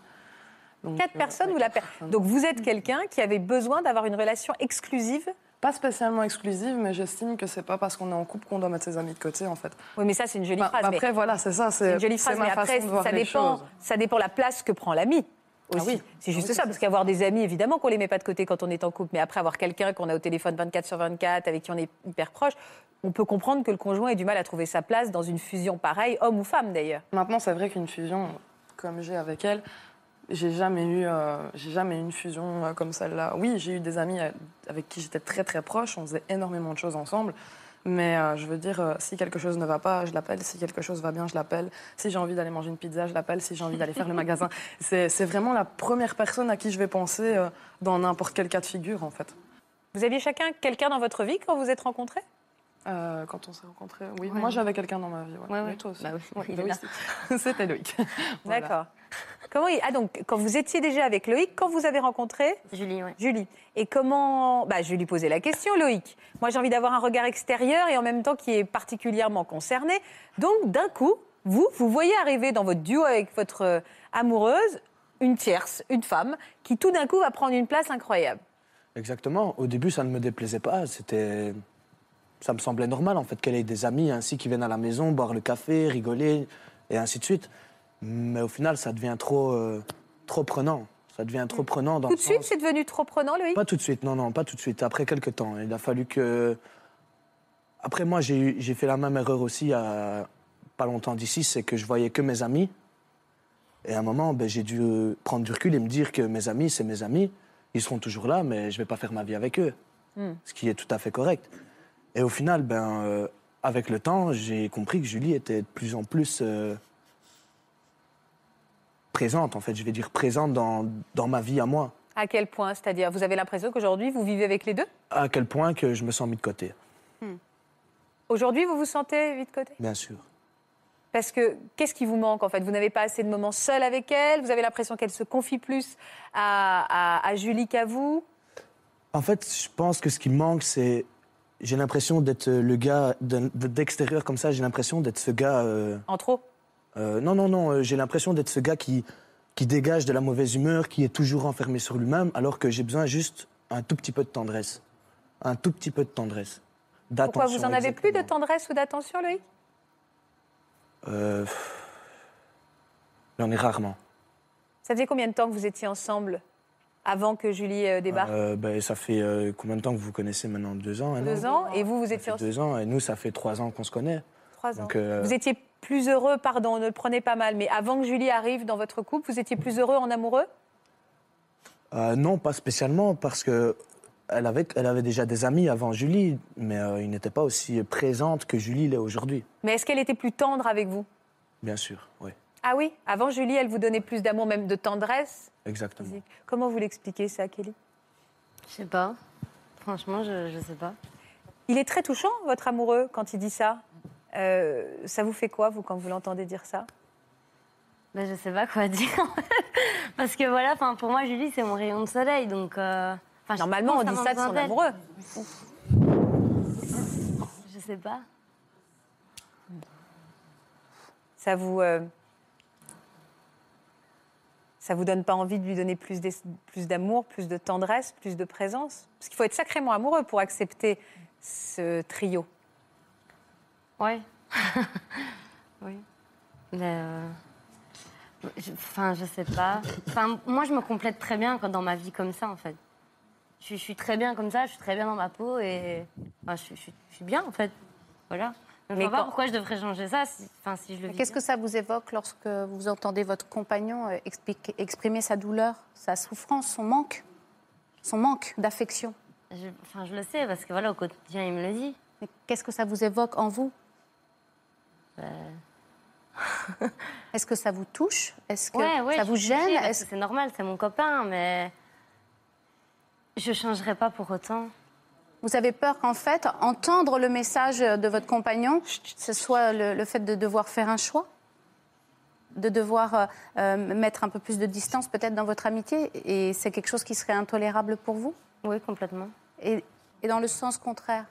E: Donc,
A: Quatre
E: euh,
A: personnes ou la
E: quatre
A: per-
E: personnes.
A: Donc vous êtes quelqu'un qui avait besoin d'avoir une relation exclusive
E: Pas spécialement exclusive, mais j'estime que c'est pas parce qu'on est en couple qu'on doit mettre ses amis de côté, en fait.
A: Oui, mais ça c'est une jolie
E: Bah,
A: phrase. mais
E: après, voilà, c'est ça.
A: c'est une jolie phrase,
E: ma
A: mais après
E: façon de voir
A: ça dépend, ça dépend la place que prend l'ami.
E: Ah oui.
A: C'est juste
E: Ah oui,
A: ça, parce qu'avoir des amis, évidemment qu'on les met pas de côté quand on est en couple, mais après avoir quelqu'un qu'on a au téléphone 24 sur 24, avec qui on est hyper proche, on peut comprendre que le conjoint ait du mal à trouver sa place dans une fusion pareille, homme ou femme d'ailleurs.
E: Maintenant, c'est vrai qu'une fusion, comme j'ai avec elle, j'ai jamais eu, euh, j'ai jamais eu une fusion euh, comme celle-là. Oui, j'ai eu des amis euh, avec qui j'étais très très proche, on faisait énormément de choses ensemble. Mais euh, je veux dire, euh, si quelque chose ne va pas, je l'appelle. Si quelque chose va bien, je l'appelle. Si j'ai envie d'aller manger une pizza, je l'appelle. Si j'ai envie d'aller faire le magasin, *laughs* c'est c'est vraiment la première personne à qui je vais penser dans n'importe quel cas de figure, en fait.
A: Vous aviez chacun quelqu'un dans votre vie quand vous êtes rencontrés?
E: Euh, quand on s'est rencontrés, oui.
F: Ouais.
E: Moi, j'avais quelqu'un dans ma vie. Ouais.
F: Ouais, ouais.
E: Oui, toi aussi.
F: Bah oui, là. *laughs*
E: c'était- Loïc. *laughs* Voilà.
A: D'accord. Comment il- Ah donc, quand vous étiez déjà avec Loïc, quand vous avez rencontré
F: Julie, ouais.
A: Julie. Et comment bah, Je vais lui poser la question, Loïc. Moi, j'ai envie d'avoir un regard extérieur et en même temps qui est particulièrement concerné. Donc, d'un coup, vous, vous voyez arriver dans votre duo avec votre euh, amoureuse une tierce, une femme, qui tout d'un coup va prendre une place incroyable.
G: Exactement. Au début, ça ne me déplaisait pas. C'était, ça me semblait normal en fait qu'elle ait des amis ainsi qui viennent à la maison boire le café, rigoler et ainsi de suite. Mais au final, ça devient trop, euh, trop prenant. Ça devient trop prenant dans
A: Tout de suite,
G: sens-
A: c'est devenu trop prenant, Loïc?
G: Pas tout de suite, non, non, pas tout de suite. Après quelques temps. Il a fallu que. Après, moi, j'ai fait la même erreur aussi à pas longtemps d'ici, c'est que je voyais que mes amis. Et à un moment, ben, j'ai dû euh, prendre du recul et me dire que mes amis, c'est mes amis. Ils seront toujours là, mais je vais pas faire ma vie avec eux.
A: Hmm.
G: Ce qui est tout à fait correct. Et au final, ben, euh, avec le temps, j'ai compris que Julie était de plus en plus euh, présente, en fait. Je vais dire présente dans, dans ma vie à moi.
A: À quel point? C'est-à-dire, vous avez l'impression qu'aujourd'hui, vous vivez avec les deux?
G: À quel point que je me sens mis de côté,
A: Aujourd'hui, vous vous sentez vite côté?
G: Bien sûr.
A: Parce que qu'est-ce qui vous manque en fait? Vous n'avez pas assez de moments seuls avec elle? Vous avez l'impression qu'elle se confie plus à, à- à Julie qu'à vous?
G: En fait, je pense que ce qui manque, c'est. J'ai l'impression d'être le gars d'extérieur comme ça, j'ai l'impression d'être ce gars. euh,
A: En trop?
G: euh, non, non, non, euh, j'ai l'impression d'être ce gars qui, qui dégage de la mauvaise humeur, qui est toujours enfermé sur lui-même, alors que j'ai besoin juste un tout petit peu de tendresse. Un tout petit peu de tendresse.
A: Pourquoi vous en avez plus de tendresse ou d'attention, Loïc?
G: Euh, J'en ai rarement.
A: Ça faisait combien de temps que vous étiez ensemble? Avant que Julie euh, débarque
G: Euh, ben, ça fait euh, combien de temps que vous connaissez maintenant? Deux ans
A: Deux ans et vous, vous étiez ensemble
G: deux ans, et nous, ça fait trois ans qu'on se connaît.
A: trois ans.
G: Donc, euh,
A: Vous étiez plus heureux, pardon, ne le prenez pas mal, mais avant que Julie arrive dans votre couple, vous étiez plus heureux en amoureux?
G: Non, pas spécialement, parce que elle avait, elle avait déjà des amis avant Julie, mais ils n'étaient pas aussi présentes que Julie l'est aujourd'hui,
A: Mais est-ce qu'elle était plus tendre avec vous?
G: Bien sûr, oui,
A: Ah oui Avant Julie, elle vous donnait plus d'amour, même de tendresse
G: exactement.
A: physique. Comment vous l'expliquez ça, Kelly?
F: Je sais pas. Franchement, je, je sais pas.
A: Il est très touchant, votre amoureux, quand il dit ça. Euh, ça vous fait quoi, vous, quand vous l'entendez dire ça?
F: Ben, je sais pas quoi *laughs* dire. Parce que voilà, enfin, pour moi, Julie, c'est mon rayon de soleil. Donc, euh,
A: Normalement, on dit ça de son amoureux.
F: Je sais pas.
A: Ça vous. euh, Ça vous donne pas envie de lui donner plus d'amour, plus de tendresse, plus de présence? Parce qu'il faut être sacrément amoureux pour accepter ce trio.
F: Ouais. *laughs* oui. Mais. euh, je- Enfin, je sais pas. Enfin, moi, je me complète très bien quand, dans ma vie comme ça, en fait. Je, suis- très bien comme ça, je suis très bien dans ma peau et. Je suis bien, en fait. Voilà. Je vois pas
I: quand-
F: pourquoi je devrais changer ça si, enfin, si je le
I: Qu'est-ce que ça vous évoque lorsque vous entendez votre compagnon euh, exprimer sa douleur, sa souffrance, son manque, son manque d'affection?
F: Je, enfin, je le sais parce que voilà, au quotidien, il me le dit.
I: Mais Qu'est-ce que ça vous évoque en vous?
F: Euh,
I: Est-ce que ça vous touche? Est-ce que
F: ouais, ouais,
I: ça vous gêne?
F: C'est normal, c'est mon copain, mais je changerai pas pour autant.
I: Vous avez peur qu'en fait, entendre le message de votre compagnon, ce soit le, le fait de devoir faire un choix? De devoir euh, euh, mettre un peu plus de distance peut-être dans votre amitié et c'est quelque chose qui serait intolérable pour vous?
F: Oui, complètement.
I: et, et dans le sens contraire?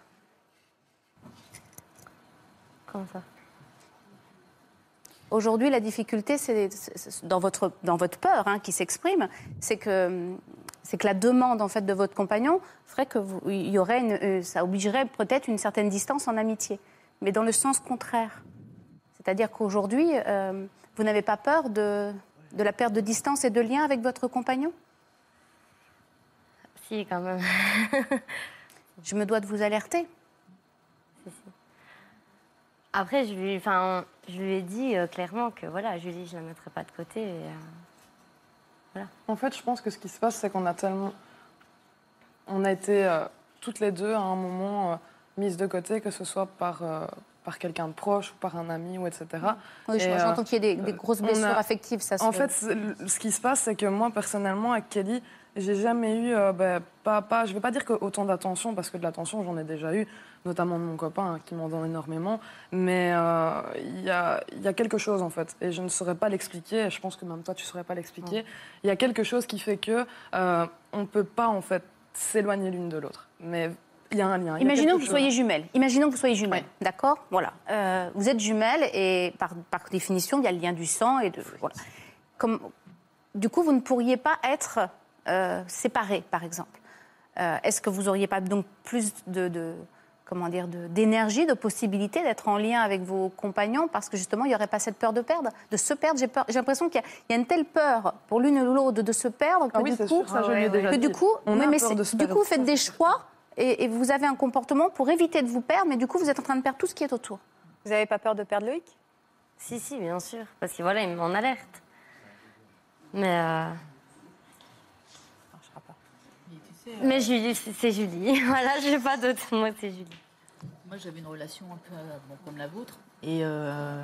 F: Comment ça?
I: Aujourd'hui, la difficulté, c'est dans votre, dans votre peur hein, qui s'exprime, c'est que, c'est que la demande en fait, de votre compagnon ferait que vous, il y aurait une, euh, ça obligerait peut-être une certaine distance en amitié, mais dans le sens contraire. C'est-à-dire qu'aujourd'hui, euh, vous n'avez pas peur de, de la perte de distance et de lien avec votre compagnon?
F: Si, quand même. *laughs*
I: Je me dois de vous alerter.
F: Après, je lui, enfin, je lui ai dit euh, clairement que voilà, Julie, je la mettrai pas de côté. et, euh,
E: En fait, je pense que ce qui se passe, c'est qu'on a tellement. On a été euh, toutes les deux à un moment euh, mises de côté, que ce soit par, euh, par quelqu'un de proche ou par un ami, ou etc.
I: Oui,
E: Et,
I: J'entends qu'il y ait des, des grosses blessures
E: a-
I: affectives. Ça
E: En fait, ce qui se passe, c'est que moi, personnellement, avec Kelly, J'ai jamais eu, ben, pas, pas, je vais pas dire que autant d'attention, parce que de l'attention, j'en ai déjà eu, notamment de mon copain hein, qui m'en donne énormément. Mais euh, il y, a, il y a quelque chose, en fait, et je ne saurais pas l'expliquer, et je pense que même toi, tu saurais pas l'expliquer. Il y a quelque chose qui fait que euh, on ne peut pas, en fait, s'éloigner l'une de l'autre. Mais il y a un lien.
I: Imaginons que vous soyez jumelles. Imaginons que vous soyez jumelles, d'accord? Voilà. Euh, vous êtes jumelles et par, par définition, il y a le lien du sang et de voilà. Comme, du coup, vous ne pourriez pas être euh, séparées, par exemple. Euh, Est-ce que vous n'auriez pas donc plus de, de- comment dire de- d'énergie, de, possibilité d'être en lien avec vos compagnons parce que justement, il n'y aurait pas cette peur de perdre, de se perdre. J'ai peur- j'ai l'impression qu'il y, a- il y a une telle peur pour l'une ou l'autre de, de se perdre que
E: Ah oui,
I: du coup,
E: ça, déjà
I: que du coup,
E: On
I: mais
E: de se
I: du coup, vous faites des choix et, et vous avez un comportement pour éviter de vous perdre, mais du coup, vous êtes en train de perdre tout ce qui est autour.
A: Vous n'avez pas peur de perdre Loïc?
F: Si, si, bien sûr. Parce que voilà, il me met en alerte. Mais. euh, Mais Julie, c'est Julie. *laughs* voilà, je n'ai pas d'autre. Moi, c'est Julie.
D: Moi, j'avais une relation un peu euh, bon, comme la vôtre. Et euh,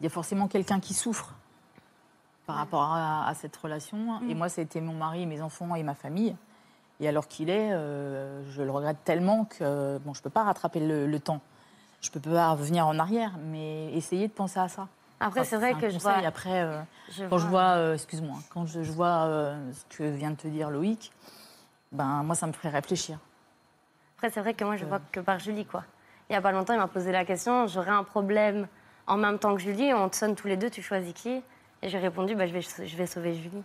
D: il y a forcément quelqu'un qui souffre par rapport à, à cette relation. Et moi, ça a été mon mari, mes enfants et ma famille. Et alors qu'il est, euh, je le regrette tellement que bon, je ne peux pas rattraper le, le temps. Je ne peux pas revenir en arrière, mais essayer de penser à ça.
F: Après,
D: Enfin,
F: c'est vrai que je vois.
D: Après, euh,
F: je
D: quand je vois, excuse-moi, quand je, je vois ce que vient de te dire Loïc, ben moi, ça me ferait réfléchir.
F: Après, c'est vrai que moi, je vois que par Julie, quoi. Il n'y a pas longtemps, il m'a posé la question j'aurais un problème en même temps que Julie, on te sonne tous les deux, tu choisis qui? Et j'ai répondu bah, je, vais, je vais sauver Julie.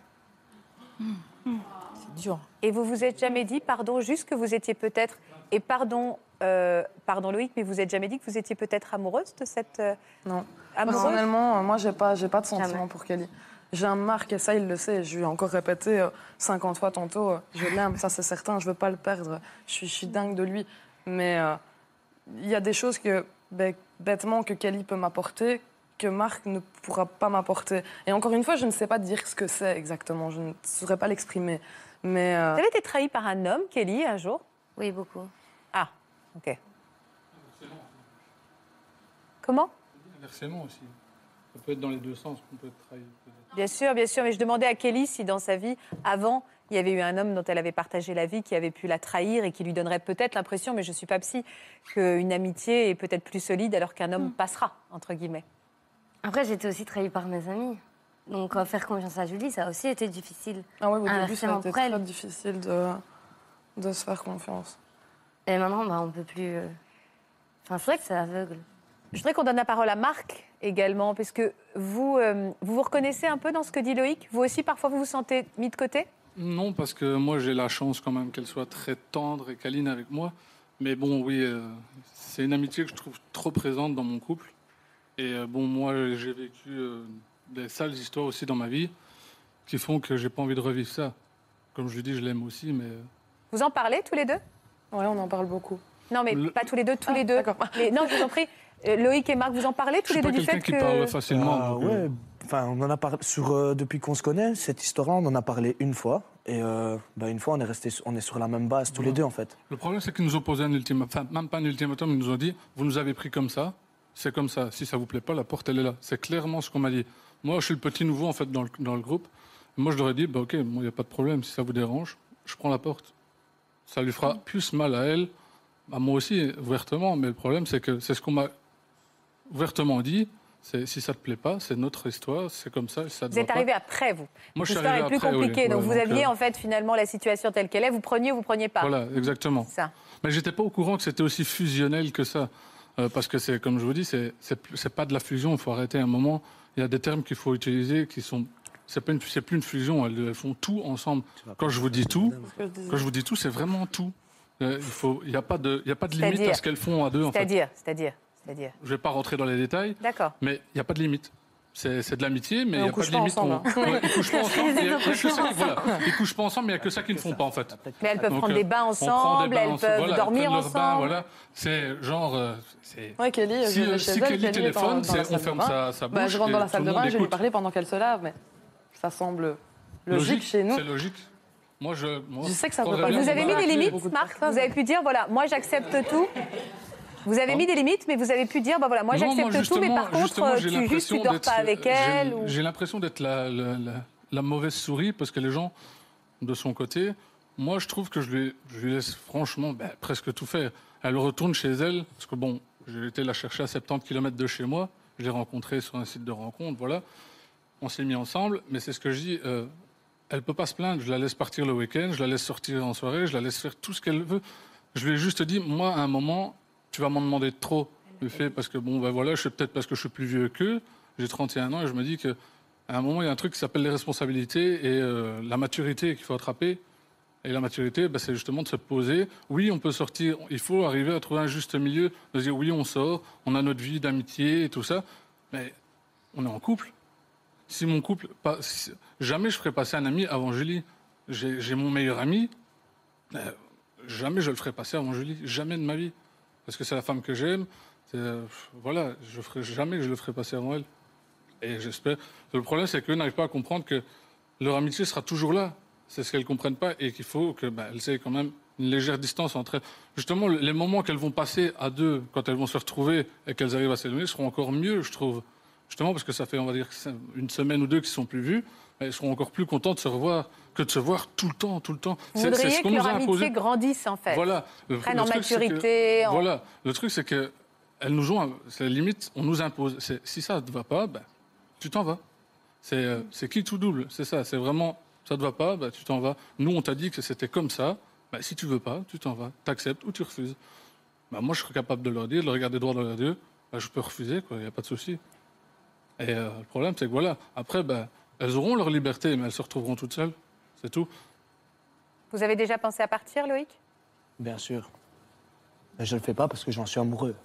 D: C'est dur.
A: Et vous vous êtes jamais dit, pardon, juste que vous étiez peut-être, et pardon, euh, pardon Loïc, mais vous êtes jamais dit que vous étiez peut-être amoureuse de cette euh,
E: Non.
A: amoureuse?
E: Personnellement, euh, moi, j'ai pas, j'ai pas de
F: Jamais.
E: sentiment pour Kelly. J'ai un Marc et ça, il le sait. Je lui ai encore répété euh, 50 fois tantôt. euh, je l'aime, ça c'est certain. Je veux pas le perdre. Je suis, je suis dingue de lui. Mais euh, il y a des choses que, ben, bêtement, que Kelly peut m'apporter que Marc ne pourra pas m'apporter. Et encore une fois, je ne sais pas dire ce que c'est exactement. Je ne saurais pas l'exprimer. Mais euh,
A: Vous avez été trahi par un homme, Kelly, un jour?
F: Oui, beaucoup.
A: Ah, ok. Comment?
K: Inversement aussi. Ça peut être dans les deux sens qu'on peut être trahi. peut-être.
A: Bien sûr, bien sûr, mais je demandais à Kelly si dans sa vie, avant, il y avait eu un homme dont elle avait partagé la vie, qui avait pu la trahir et qui lui donnerait peut-être l'impression, mais je ne suis pas psy, qu'une amitié est peut-être plus solide alors qu'un homme passera, entre guillemets.
F: Après, j'étais aussi trahie par mes amis. Donc, euh, faire confiance à Julie, ça a aussi été difficile.
E: ah ouais, au début, ça a été très difficile de, de se faire confiance.
F: Et maintenant, bah, on peut plus. euh, Enfin, c'est vrai que c'est aveugle.
A: Je voudrais qu'on donne la parole à Marc également, parce que vous, euh, vous vous reconnaissez un peu dans ce que dit Loïc Vous aussi, parfois, vous vous sentez mis de côté?
K: Non, parce que moi j'ai la chance quand même qu'elle soit très tendre et câline avec moi. Mais bon, oui, euh, c'est une amitié que je trouve trop présente dans mon couple. Et euh, bon, moi j'ai vécu euh, des sales histoires aussi dans ma vie qui font que j'ai pas envie de revivre ça. Comme je lui dis, je l'aime aussi, mais.
A: Vous en parlez tous les deux?
E: Ouais, on en parle beaucoup.
A: Non, mais
K: Le-
A: pas tous les deux, tous
E: Ah,
A: les deux.
E: d'accord.
A: Mais non, je vous en prie. Euh, Loïc et Marc, vous en parlez tous les deux
K: pas
A: du
K: quelqu'un
A: fait
K: qui
A: que...
K: parle facilement.
G: Ah,
K: donc, euh,
G: ouais, enfin, on en a parlé sur euh, depuis qu'on se connaît. Cette histoire-là, on en a parlé une fois, et euh, bah, une fois, on est resté, on est sur la même base tous les deux en fait.
K: Le problème, c'est qu'ils nous ont posé un ultimatum, enfin, même pas un ultimatum, ils nous ont dit Vous nous avez pris comme ça, c'est comme ça. Si ça vous plaît pas, la porte, elle est là. C'est clairement ce qu'on m'a dit. Moi, je suis le petit nouveau, en fait, dans le, dans le groupe. Moi, je leur ai dit bah, Ok, il n'y a pas de problème, si ça vous dérange, je prends la porte. Ça lui fera plus mal à elle, à moi aussi, ouvertement. Mais le problème, c'est que c'est ce qu'on m'a ouvertement dit. Si ça te plaît pas, c'est notre histoire, c'est comme ça. Ça
A: Vous êtes
K: pas.
A: arrivé après, vous.
K: Moi, je suis
A: L'histoire
K: arrivé
A: est plus
K: après, oui.
A: compliquée. donc
K: Ouais,
A: vous aviez
K: euh,
A: en fait finalement la situation telle qu'elle est. Vous preniez ou vous preniez pas.
K: Voilà, exactement.
A: Ça.
K: Mais j'étais pas au courant que c'était aussi fusionnel que ça. Euh, parce que c'est, comme je vous dis, c'est, c'est, pas de la fusion. Il faut arrêter un moment. Il y a des termes qu'il faut utiliser qui sont. C'est, pas une, c'est plus une fusion. Elles, elles font tout ensemble. Quand je vous dis tout, quand je vous dis tout, c'est vraiment tout. Euh, Il faut, il n'y a pas de, il y a pas de limite à ce qu'elles font à deux. En fait.
A: C'est-à-dire, c'est-à-dire.
K: Je vais pas rentrer dans les détails,
A: D'accord.
K: mais il n'y a pas de limite. C'est, c'est de l'amitié, mais il n'y a pas de limite.
E: ensemble,
K: On- Ouais, *laughs* ils couchent pas ensemble. Ils couchent pas ensemble, mais il n'y a que ça qu'ils ne font pas en fait.
A: Mais elles peuvent
K: Donc,
A: prendre
K: euh,
A: des bains
K: prend des
A: ensemble,
K: bains
A: elles
K: ensemble,
A: peuvent
K: voilà,
A: dormir
K: prennent leur bain,
A: ensemble.
K: voilà. C'est genre. euh, c'est-
E: Ouais, Kelly,
K: Si,
E: je
K: euh, si
E: elle,
K: Kelly
E: dans-
K: téléphone,
E: dans
K: on ferme
E: bain.
K: sa- sa
E: Bah,
K: bouche
E: je rentre dans la salle
K: le
E: de bain, je vais lui parler pendant qu'elle se lave, mais ça semble logique chez nous.
K: C'est logique. Moi, je. moi,
E: Je sais que ça
K: quand
E: peut pas
A: Vous avez mis des limites, Marc? Vous avez pu dire, voilà, moi j'accepte tout. Vous avez mis des limites, mais vous avez pu dire, bah voilà, moi j'accepte tout, mais par contre,
K: j'ai
A: tu juste tu dors pas avec
K: j'ai-
A: elle. ou-
K: J'ai l'impression d'être la, la- la- la mauvaise souris parce que les gens de son côté, moi, je trouve que je lui, je lui laisse franchement ben, presque tout faire. Elle retourne chez elle, parce que bon, j'ai été la chercher à 70 km de chez moi. Je l'ai rencontrée sur un site de rencontre, voilà. On s'est mis ensemble, mais c'est ce que je dis. euh, elle peut pas se plaindre. Je la laisse partir le week-end, je la laisse sortir en soirée, je la laisse faire tout ce qu'elle veut. Je lui ai juste dit, moi, à un moment, tu vas m'en demander de trop. Le fait parce que bon, ben voilà, je sais peut-être parce que je suis plus vieux qu'eux. J'ai 31 ans et je me dis que à un moment, il y a un truc qui s'appelle les responsabilités et euh, la maturité qu'il faut attraper. Et la maturité, ben, c'est justement de se poser. Oui, on peut sortir. Il faut arriver à trouver un juste milieu, de dire oui, on sort, on a notre vie d'amitié et tout ça, mais on est en couple. Si mon couple, pas, jamais je ferai passer un ami avant Julie. J'ai mon meilleur ami, euh, jamais je le ferai passer avant Julie, jamais de ma vie, parce que c'est la femme que j'aime. voilà, je ferai jamais que je le ferai passer avant elle. Et j'espère. Le problème, c'est qu'eux n'arrivent pas à comprendre que leur amitié sera toujours là. C'est ce qu'elles comprennent pas et qu'il faut que bah, elles aient quand même une légère distance entre elles. Justement, le- les moments qu'elles vont passer à deux, quand elles vont se retrouver et qu'elles arrivent à s'éloigner, seront encore mieux, je trouve. Justement, parce que ça fait, on va dire, une semaine ou deux qu'ils sont plus vus, elles seront encore plus contentes de se revoir que de se voir tout le temps, tout le temps.
A: Vous voudriez
K: ce
A: que leur
K: a imposé.
A: amitié grandisse, en fait.
K: Voilà. Le,
A: Prenne
K: le
A: en
K: que-
A: maturité, en-
K: Voilà. Le truc, c'est que elles nous ont. C'est la limite, on nous impose. Si ça ne te va pas, ben, tu t'en vas. C'est euh, qui tout double? C'est ça. C'est vraiment. Ça te va pas, ben, tu t'en vas. Nous, on t'a dit que c'était comme ça. Ben, si tu veux pas, tu t'en vas. Tu acceptes ou tu refuses. Ben, moi, je serais capable de leur dire, de le regarder droit dans les yeux. Ben, je peux refuser, il n'y a pas de souci. Et euh, le problème, c'est que voilà. Après, ben, elles auront leur liberté, mais elles se retrouveront toutes seules. C'est tout.
A: Vous avez déjà pensé à partir, Loïc?
G: Bien sûr. Mais je ne le fais pas parce que j'en suis amoureux.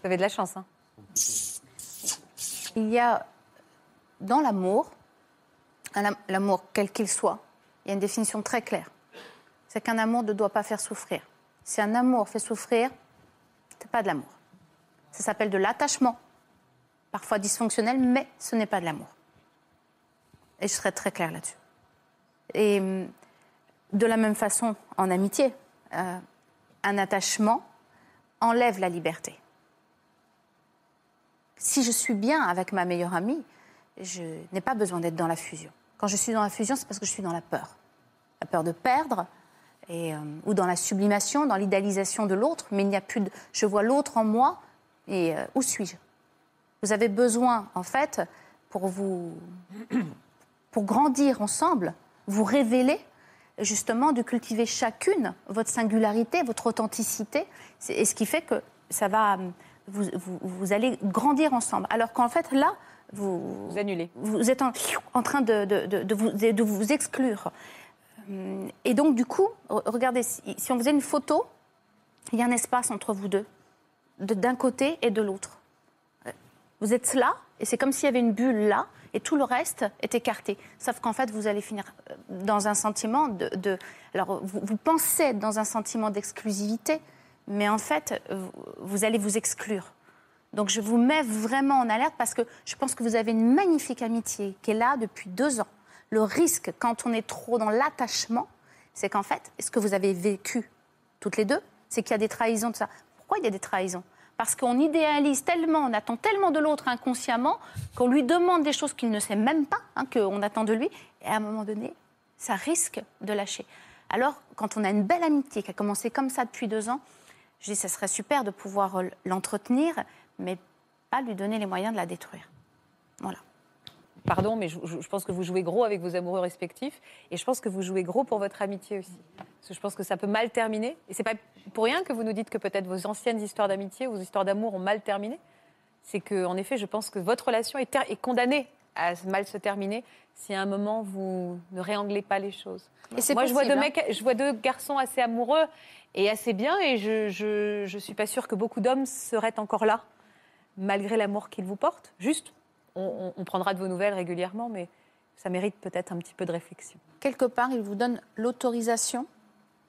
A: Vous avez de la chance, hein
I: Il y a dans l'amour, l'amour quel qu'il soit, il y a une définition très claire. C'est qu'un amour ne doit pas faire souffrir. Si un amour fait souffrir, c'est pas de l'amour. Ça s'appelle de l'attachement, parfois dysfonctionnel, mais ce n'est pas de l'amour. Et je serai très claire là-dessus. Et hum, de la même façon, en amitié, euh, un attachement enlève la liberté si je suis bien avec ma meilleure amie, je n'ai pas besoin d'être dans la fusion. Quand je suis dans la fusion, c'est parce que je suis dans la peur. La peur de perdre, euh, ou dans la sublimation, dans l'idéalisation de l'autre, mais il n'y a plus. Je vois l'autre en moi, et euh, où suis-je? Vous avez besoin, en fait, pour vous... pour grandir ensemble, vous révéler, justement, de cultiver chacune votre singularité, votre authenticité, et ce qui fait que ça va... Vous, vous- vous allez grandir ensemble. Alors qu'en fait, là, vous,
A: Vous annulez.
I: vous êtes en, en train de, de- de- de vous, de vous exclure. Et donc, du coup, re- regardez, si, si on faisait une photo, il y a un espace entre vous deux, de- d'un côté et de l'autre. Vous êtes là, et c'est comme s'il y avait une bulle là, et tout le reste est écarté. Sauf qu'en fait, vous allez finir euh, dans un sentiment de... alors, vous, pensez être dans un sentiment d'exclusivité, mais en fait, vous, vous allez vous exclure. Donc je vous mets vraiment en alerte parce que je pense que vous avez une magnifique amitié qui est là depuis deux ans. Le risque, quand on est trop dans l'attachement, c'est qu'en fait, ce que vous avez vécu toutes les deux, c'est qu'il y a des trahisons de ça. Pourquoi il y a des trahisons? Parce qu'on idéalise tellement, on attend tellement de l'autre inconsciemment, qu'on lui demande des choses qu'il ne sait même pas hein, qu'on attend de lui, et à un moment donné, ça risque de lâcher. Alors, quand on a une belle amitié qui a commencé comme ça depuis deux ans, je dis, ça serait super de pouvoir euh, l'entretenir, mais pas lui donner les moyens de la détruire.
A: Pardon, mais je, pense que vous jouez gros avec vos amoureux respectifs. Et je pense que vous jouez gros pour votre amitié aussi. Parce que je pense que ça peut mal terminer. Et c'est pas pour rien que vous nous dites que peut-être vos anciennes histoires d'amitié, vos histoires d'amour ont mal terminé. C'est que, en effet, je pense que votre relation est, condamnée à mal se terminer si à un moment vous ne réanglez pas les choses.
I: Et
A: Moi, je vois, deux
I: hein.
A: mecs, je vois deux garçons assez amoureux et assez bien, et je, je, je suis pas sûre que beaucoup d'hommes seraient encore là, malgré l'amour qu'ils vous portent. Juste, on, prendra de vos nouvelles régulièrement, mais ça mérite peut-être un petit peu de réflexion.
I: Quelque part, il vous donne l'autorisation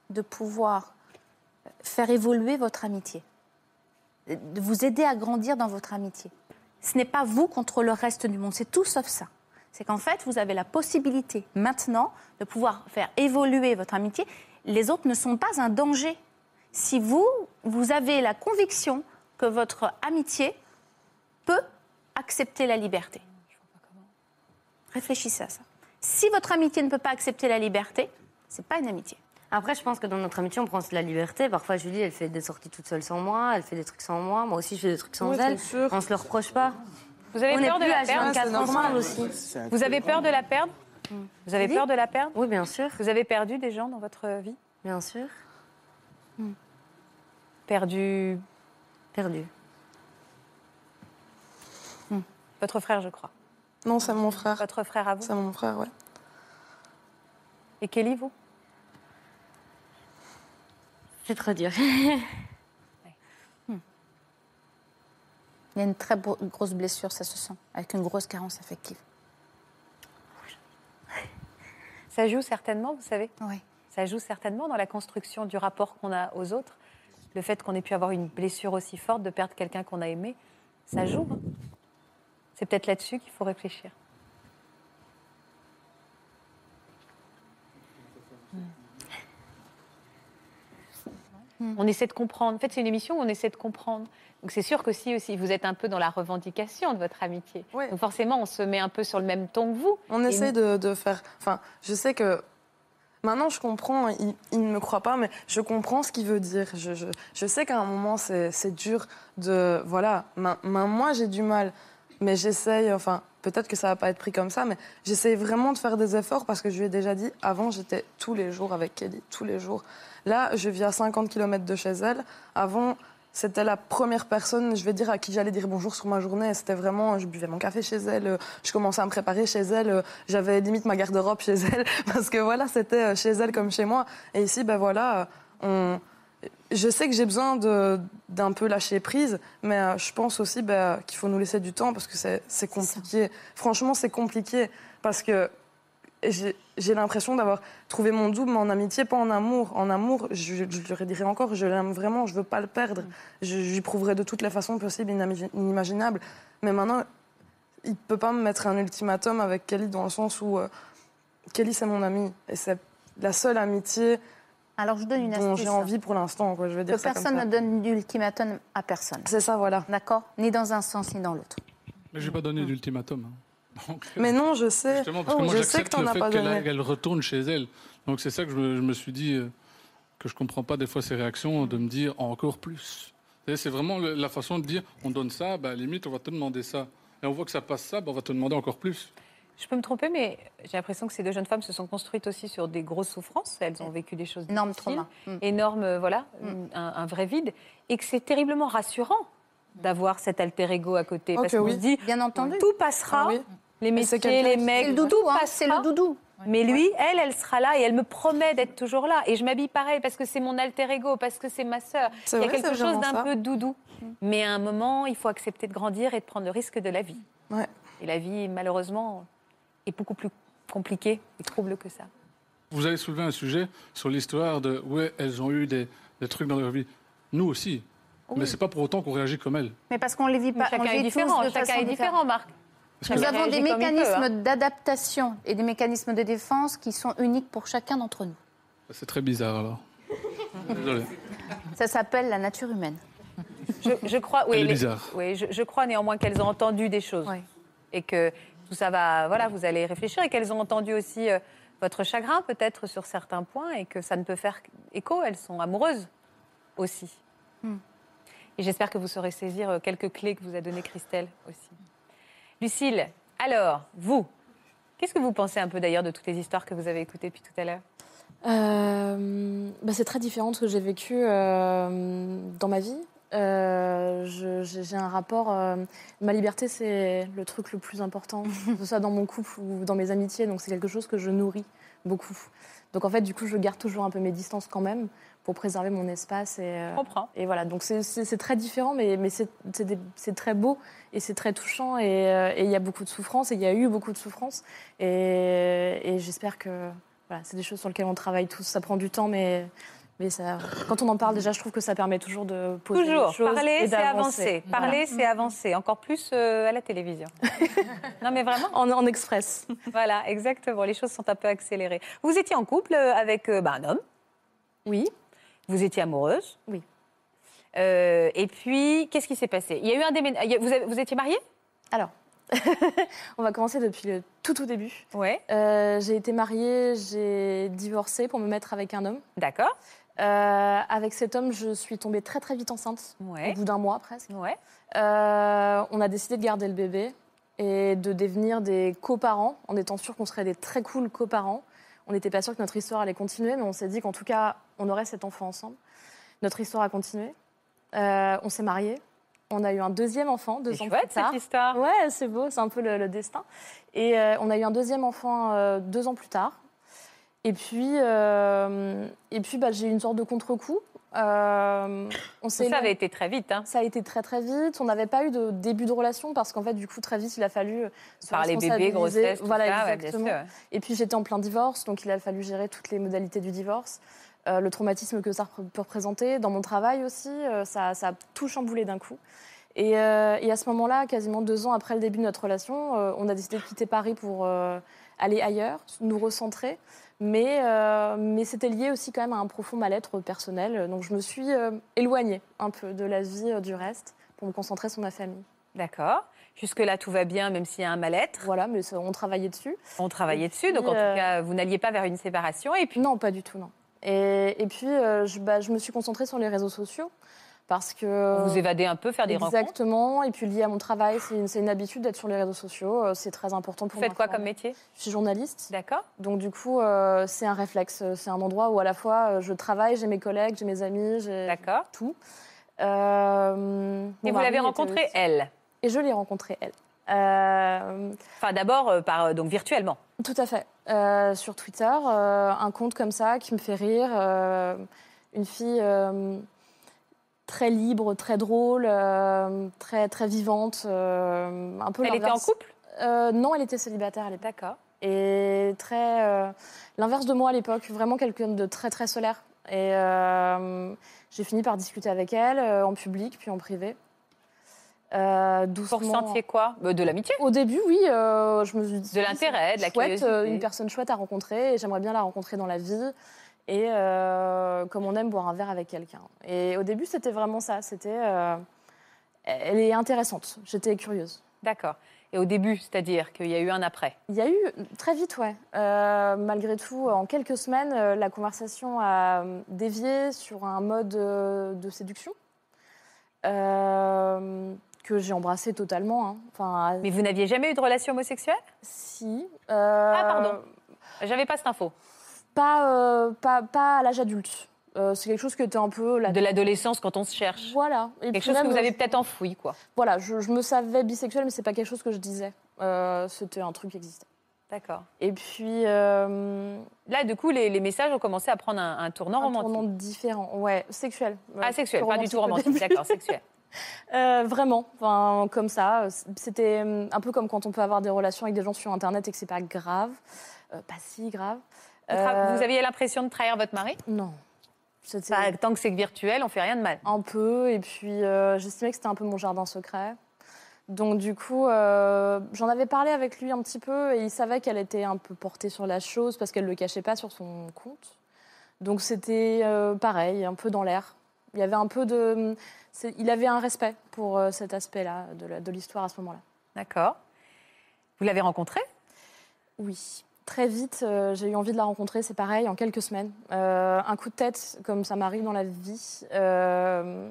I: de pouvoir faire évoluer votre amitié, de vous aider à grandir dans votre amitié. Ce n'est pas vous contre le reste du monde, c'est tout sauf ça. C'est qu'en fait, vous avez la possibilité maintenant de pouvoir faire évoluer votre amitié. Les autres ne sont pas un danger. Si vous, vous avez la conviction que votre amitié peut accepter la liberté. Réfléchissez à ça. Si votre amitié ne peut pas accepter la liberté, c'est pas une amitié.
F: Après, je pense que dans notre amitié, on prend de la liberté. Parfois, Julie, elle fait des sorties toute seule sans moi, elle fait des trucs sans moi. Moi aussi, je fais des trucs sans
E: Oui,
F: elle. On se le reproche pas.
A: Vous avez
F: on est
A: peur de
F: plus
A: la
F: à
A: perdre
F: 24 ensemble aussi.
A: Vous avez peur de la perdre Vous avez peur de la perdre
F: Oui, bien sûr,
A: Vous avez perdu des gens dans votre vie
F: bien sûr.
A: Perdu
F: Perdu.
A: Votre frère, je crois.
E: Non, c'est mon frère.
A: Votre frère à vous
E: C'est mon frère, ouais.
A: Et Kelly, vous?
F: C'est trop dur. *laughs*
I: Il y a une très grosse blessure, ça se sent, avec une grosse carence affective. *laughs*
A: Ça joue certainement, vous savez?
I: Oui.
A: Ça joue certainement dans la construction du rapport qu'on a aux autres. Le fait qu'on ait pu avoir une blessure aussi forte, de perdre quelqu'un qu'on a aimé, ça joue. hein? C'est peut-être là-dessus qu'il faut réfléchir. On essaie de comprendre. En fait, c'est une émission où on essaie de comprendre. Donc c'est sûr que si aussi vous êtes un peu dans la revendication de votre amitié.
E: Ouais.
A: Donc forcément, on se met un peu sur le même ton que vous.
E: On
A: Et
E: essaie
A: nous-
E: de, de faire. Enfin, je sais que. Maintenant, je comprends, il, il ne me croit pas, mais je comprends ce qu'il veut dire. Je, je- je sais qu'à un moment, c'est c'est dur de. Voilà, ma- ma- moi, j'ai du mal, mais j'essaye. Enfin, peut-être que ça va pas être pris comme ça, mais j'essaye vraiment de faire des efforts parce que je lui ai déjà dit, avant, j'étais tous les jours avec Kelly, tous les jours. Là, je vis à 50 km de chez elle. Avant, c'était la première personne, je vais dire, à qui j'allais dire bonjour sur ma journée. C'était vraiment, je buvais mon café chez elle, je commençais à me préparer chez elle, j'avais limite ma garde-robe chez elle, *laughs* parce que voilà, c'était euh, chez elle comme chez moi. Et ici, ben voilà, euh, on... je sais que j'ai besoin d'un peu lâcher prise, mais euh, je pense aussi ben, qu'il faut nous laisser du temps, parce que c'est compliqué. Franchement, c'est compliqué, parce que j'ai l'impression d'avoir trouvé mon double en amitié, pas en amour. En amour, je, je lui dirais encore, je l'aime vraiment, je veux pas le perdre. Je, je lui prouverai de toutes les façons possibles, inimaginables. Mais maintenant, il peut pas me mettre un ultimatum avec Kelly dans le sens où euh, Kelly, c'est mon amie. Et c'est la seule amitié
I: Alors, je donne une
E: dont
I: astuce.
E: j'ai envie pour l'instant. quoi, Je veux
I: Que
E: dire comme
I: personne
E: ça.
I: ne donne d'ultimatum à personne.
E: C'est ça, voilà.
I: D'accord? Ni dans un sens, ni dans l'autre.
K: Mais je n'ai pas donné d'ultimatum. hein. Euh,
E: Mais non, je sais.
K: Justement, parce que
E: Oh,
K: moi,
E: je sais que
K: le
E: as pas donné.
K: qu'elle retourne chez elle. Donc c'est ça que je me, je me suis dit, euh, que je comprends pas des fois ces réactions, de me dire encore plus. C'est vraiment le- la façon de dire, on donne ça, bah, à la limite, on va te demander ça. Et on voit que ça passe ça, bah, on va te demander encore plus.
A: Je peux me tromper, mais j'ai l'impression que ces deux jeunes femmes se sont construites aussi sur des grosses souffrances. Elles ont vécu des choses
I: Énorme
A: difficiles,
I: trauma. Mm.
A: énorme, euh, voilà, un, un vrai vide, et que c'est terriblement rassurant d'avoir cet alter ego à côté, parce
E: que
A: qu'on
E: oui.
A: se dit
I: Bien entendu.
A: tout passera,
E: Ah oui.
A: les métiers, les mecs,
I: C'est le doudou, hein, c'est le doudou.
A: Mais lui, elle, elle sera là et elle me promet d'être toujours là. Et je m'habille pareil parce que c'est mon alter ego, parce que c'est ma sœur.
E: C'est
A: Il y a
E: vrai,
A: quelque chose d'un peu doudou. Mais à un moment, il faut accepter de grandir et de prendre le risque de la vie.
E: Ouais.
A: Et la vie, malheureusement, est beaucoup plus compliquée et trouble que ça.
K: Vous avez soulevé un sujet sur l'histoire de, ouais, elles ont eu des, des trucs dans leur vie. Nous aussi. Mais c'est pas pour autant qu'on réagit comme elles.
I: Mais parce qu'on les vit
A: Mais
I: pas. on
A: chacun
I: les
A: est différent.
I: de
A: Chacun
I: façon
A: est différent, Marc.
K: Que-
I: Nous avons des
A: peut,
I: mécanismes
A: hein.
I: d'adaptation et des mécanismes de défense qui sont uniques pour chacun d'entre nous.
K: C'est très bizarre alors. Désolé.
I: Ça s'appelle la nature humaine.
A: Je, je crois, oui,
K: Elle est
A: les-
K: bizarre.
A: oui, je, je crois néanmoins qu'elles ont entendu des choses
I: Oui.
A: et que tout ça va, voilà, vous allez réfléchir et qu'elles ont entendu aussi euh, votre chagrin peut-être sur certains points et que ça ne peut faire écho. Elles sont amoureuses aussi.
I: Hmm.
A: Et j'espère que vous saurez saisir euh, quelques clés que vous a données Christelle aussi. Lucille, alors vous, qu'est-ce que vous pensez un peu d'ailleurs de toutes les histoires que vous avez écoutées depuis tout à l'heure?
C: Euh, bah, c'est très différent de ce que j'ai vécu euh, dans ma vie. Euh, j'ai un rapport. euh, ma liberté, c'est le truc le plus important, *laughs* que ce soit dans mon couple ou dans mes amitiés. Donc, c'est quelque chose que je nourris beaucoup. Donc, en fait, du coup, je garde toujours un peu mes distances quand même pour préserver mon espace. Et, euh, et voilà, donc c'est- très différent, mais, mais c'est très beau et c'est très touchant. Et euh, et il y a beaucoup de souffrance, et il y a eu beaucoup de souffrance. Et, et j'espère que voilà, c'est des choses sur lesquelles on travaille tous. Ça prend du temps, mais, mais ça, quand on en parle, déjà, je trouve que ça permet toujours de poser
A: Toujours.
C: les choses.
A: Parler, c'est avancer.
C: Voilà.
A: Parler, c'est avancer. Encore plus euh, à la télévision. *laughs* non, mais vraiment.
C: En, en express. *laughs*
A: Voilà, exactement. Les choses sont un peu accélérées. Vous étiez en couple euh, avec euh, bah, un homme.
C: Oui.
A: Vous étiez amoureuse.
C: Oui.
A: Euh, et puis, qu'est-ce qui s'est passé? Il y a eu un déménagement. Vous, avez- vous étiez mariée?
I: Alors, *laughs*
C: On va commencer depuis le tout tout début.
A: Ouais,
C: Euh, j'ai été mariée, j'ai divorcé pour me mettre avec un homme.
A: d'accord.
C: Euh, avec cet homme, je suis tombée très très vite enceinte,
A: Ouais.
C: au bout d'un mois presque.
A: Ouais.
C: Euh, on a décidé de garder le bébé et de devenir des coparents, en étant sûr qu'on serait des très cool coparents. On n'était pas sûr que notre histoire allait continuer, mais on s'est dit qu'en tout cas, on aurait cet enfant ensemble. Notre histoire a continué. Euh, on s'est mariés. On a eu un deuxième enfant deux ans
A: chouette
C: plus tard.
A: cette histoire.
C: Ouais, c'est beau, c'est un peu le, le destin. Et on a eu un deuxième enfant deux ans plus tard. Et puis, euh, et puis bah, j'ai eu une sorte de contre-coup. Euh, on
A: ça avait été très vite. Hein.
C: ça a été très très vite. On n'avait pas eu de début de relation parce qu'en fait, du coup, très vite, il a fallu se
A: Par les bébés, grossesse, tout
C: voilà,
A: ça, ouais, bien
C: exactement.
A: sûr.
C: Et puis j'étais en plein divorce, donc il a fallu gérer toutes les modalités du divorce, euh, le traumatisme que ça peut représenter. Dans mon travail aussi, ça, ça a tout chamboulé d'un coup. Et, euh, et à ce moment-là, quasiment deux ans après le début de notre relation, euh, on a décidé de quitter Paris pour euh, aller ailleurs, nous recentrer. Mais, euh, mais c'était lié aussi quand même à un profond mal-être personnel. Donc je me suis euh, éloignée un peu de la vie euh, du reste pour me concentrer sur ma famille.
A: D'accord. Jusque-là, tout va bien, même s'il y a un mal-être.
C: Voilà, mais ça, on travaillait dessus.
A: On travaillait
C: Et
A: dessus, donc en tout cas, vous n'alliez pas vers une séparation. Et puis,
C: Non, pas du tout, non. Et, et puis, je, bah, je me suis concentrée sur les réseaux sociaux parce que...
A: vous évadez un peu, faire des rencontres.
C: Exactement. Et puis, lié à mon travail, c'est une, une habitude d'être sur les réseaux sociaux. euh, C'est très important pour
A: Vous faites quoi comme métier
C: Je suis journaliste.
A: D'accord.
C: Donc, du coup, euh, c'est un réflexe. C'est un endroit où, à la fois, euh, je travaille, j'ai mes collègues, j'ai mes amis, j'ai
A: D'accord.
C: tout. Euh,
A: Et vous l'avez rencontrée, elle
C: Et je l'ai rencontrée, elle. Euh,
A: Enfin, d'abord, euh, par, donc virtuellement.
C: Tout à fait. Euh, sur Twitter, un compte comme ça qui me fait rire. une fille très libre, très drôle, euh, très, très vivante. euh, un peu
A: Elle était en couple?
C: Euh, Non, elle était célibataire à l'époque.
A: D'accord.
C: Et très. l'inverse de moi à l'époque, vraiment quelqu'un de très, très solaire. Et j'ai fini par discuter avec elle en public, puis en privé. Euh, doucement.
A: ressentiez quoi? Euh, De l'amitié?
C: Au début, oui, euh, je me suis dit.
A: De l'intérêt, de la
C: chouette,
A: curiosité.
C: une personne chouette à rencontrer, et j'aimerais bien la rencontrer dans la vie. Et euh, comme on aime boire un verre avec quelqu'un. Et au début, c'était vraiment ça. C'était. euh, elle est intéressante. J'étais curieuse.
A: D'accord. Et au début, c'est-à-dire qu'il y a eu un après
C: Il y a eu très vite, ouais. Euh, malgré tout, en quelques semaines, la conversation a dévié sur un mode de séduction que j'ai embrassé totalement. hein. Enfin,
A: Mais vous n'aviez jamais eu de relation homosexuelle?
C: Si.
A: Ah, pardon. J'avais pas cette info.
C: Pas, euh, pas, pas à l'âge adulte. Euh, c'est quelque chose qui était un peu la...
A: De l'adolescence quand on se cherche.
C: Voilà. Et
A: Quelque chose que vous avez
C: je-
A: peut-être enfoui, quoi.
C: Voilà, je, je me savais bisexuelle, mais c'est pas quelque chose que je disais. Euh, C'était un truc qui existait.
A: D'accord.
C: Et puis, euh,
A: Là, du coup, les, les messages ont commencé à prendre un, un tournant
C: un
A: romantique.
C: tournant différent. Ouais, sexuel.
A: Ah, sexuel, pas du tout romantique. D'accord, sexuel. *laughs*
C: Euh, vraiment, enfin, comme ça. C'était euh, un peu comme quand on peut avoir des relations avec des gens sur Internet et que c'est pas grave. Euh, pas si grave.
A: Vous,
C: Euh,
A: vous aviez l'impression de trahir votre mari?
C: Non.
A: Bah, Tant que c'est virtuel, on fait rien de mal.
C: un peu. Et puis, euh, j'estimais que c'était un peu mon jardin secret. Donc, du coup, euh, j'en avais parlé avec lui un petit peu et il savait qu'elle était un peu portée sur la chose parce qu'elle ne le cachait pas sur son compte. Donc, c'était euh, pareil, un peu dans l'air. Il y avait un peu de. Il avait un respect pour cet aspect-là de l'histoire à ce moment-là.
A: D'accord. Vous l'avez rencontré?
C: Oui. Très vite, euh, j'ai eu envie de la rencontrer, c'est pareil, en quelques semaines. Euh, un coup de tête, comme ça m'arrive dans la vie. Euh,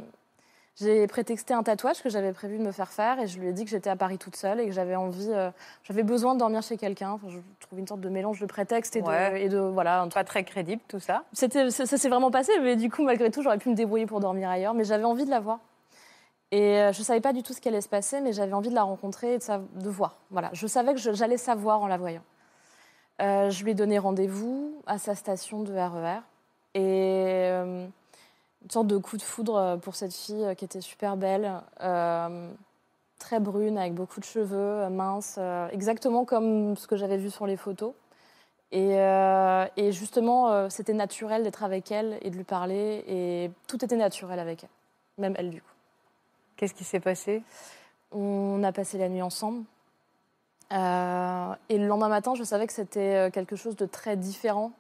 C: j'ai prétexté un tatouage que j'avais prévu de me faire faire et je lui ai dit que j'étais à Paris toute seule et que j'avais envie, j'avais besoin de dormir chez quelqu'un. Enfin, je trouvais une sorte de mélange de prétexte et de, et de voilà. un.
A: Pas très crédible, tout ça.
C: C'était, ça, ça s'est vraiment passé, mais du coup, malgré tout, j'aurais pu me débrouiller pour dormir ailleurs. Mais j'avais envie de la voir. Et je ne savais pas du tout ce qui allait se passer, mais j'avais envie de la rencontrer et de, de voir. Voilà. Je savais que j'allais savoir en la voyant. Euh, je lui ai donné rendez-vous à sa station de RER. Et euh, une sorte de coup de foudre pour cette fille qui était super belle, euh, très brune, avec beaucoup de cheveux, mince, exactement comme ce que j'avais vu sur les photos. Et, et justement, c'était naturel d'être avec elle et de lui parler. Et tout était naturel avec elle, même elle du coup.
A: Qu'est-ce qui s'est passé?
C: On a passé la nuit ensemble. Euh, et le lendemain matin, je savais que c'était euh, quelque chose de très différent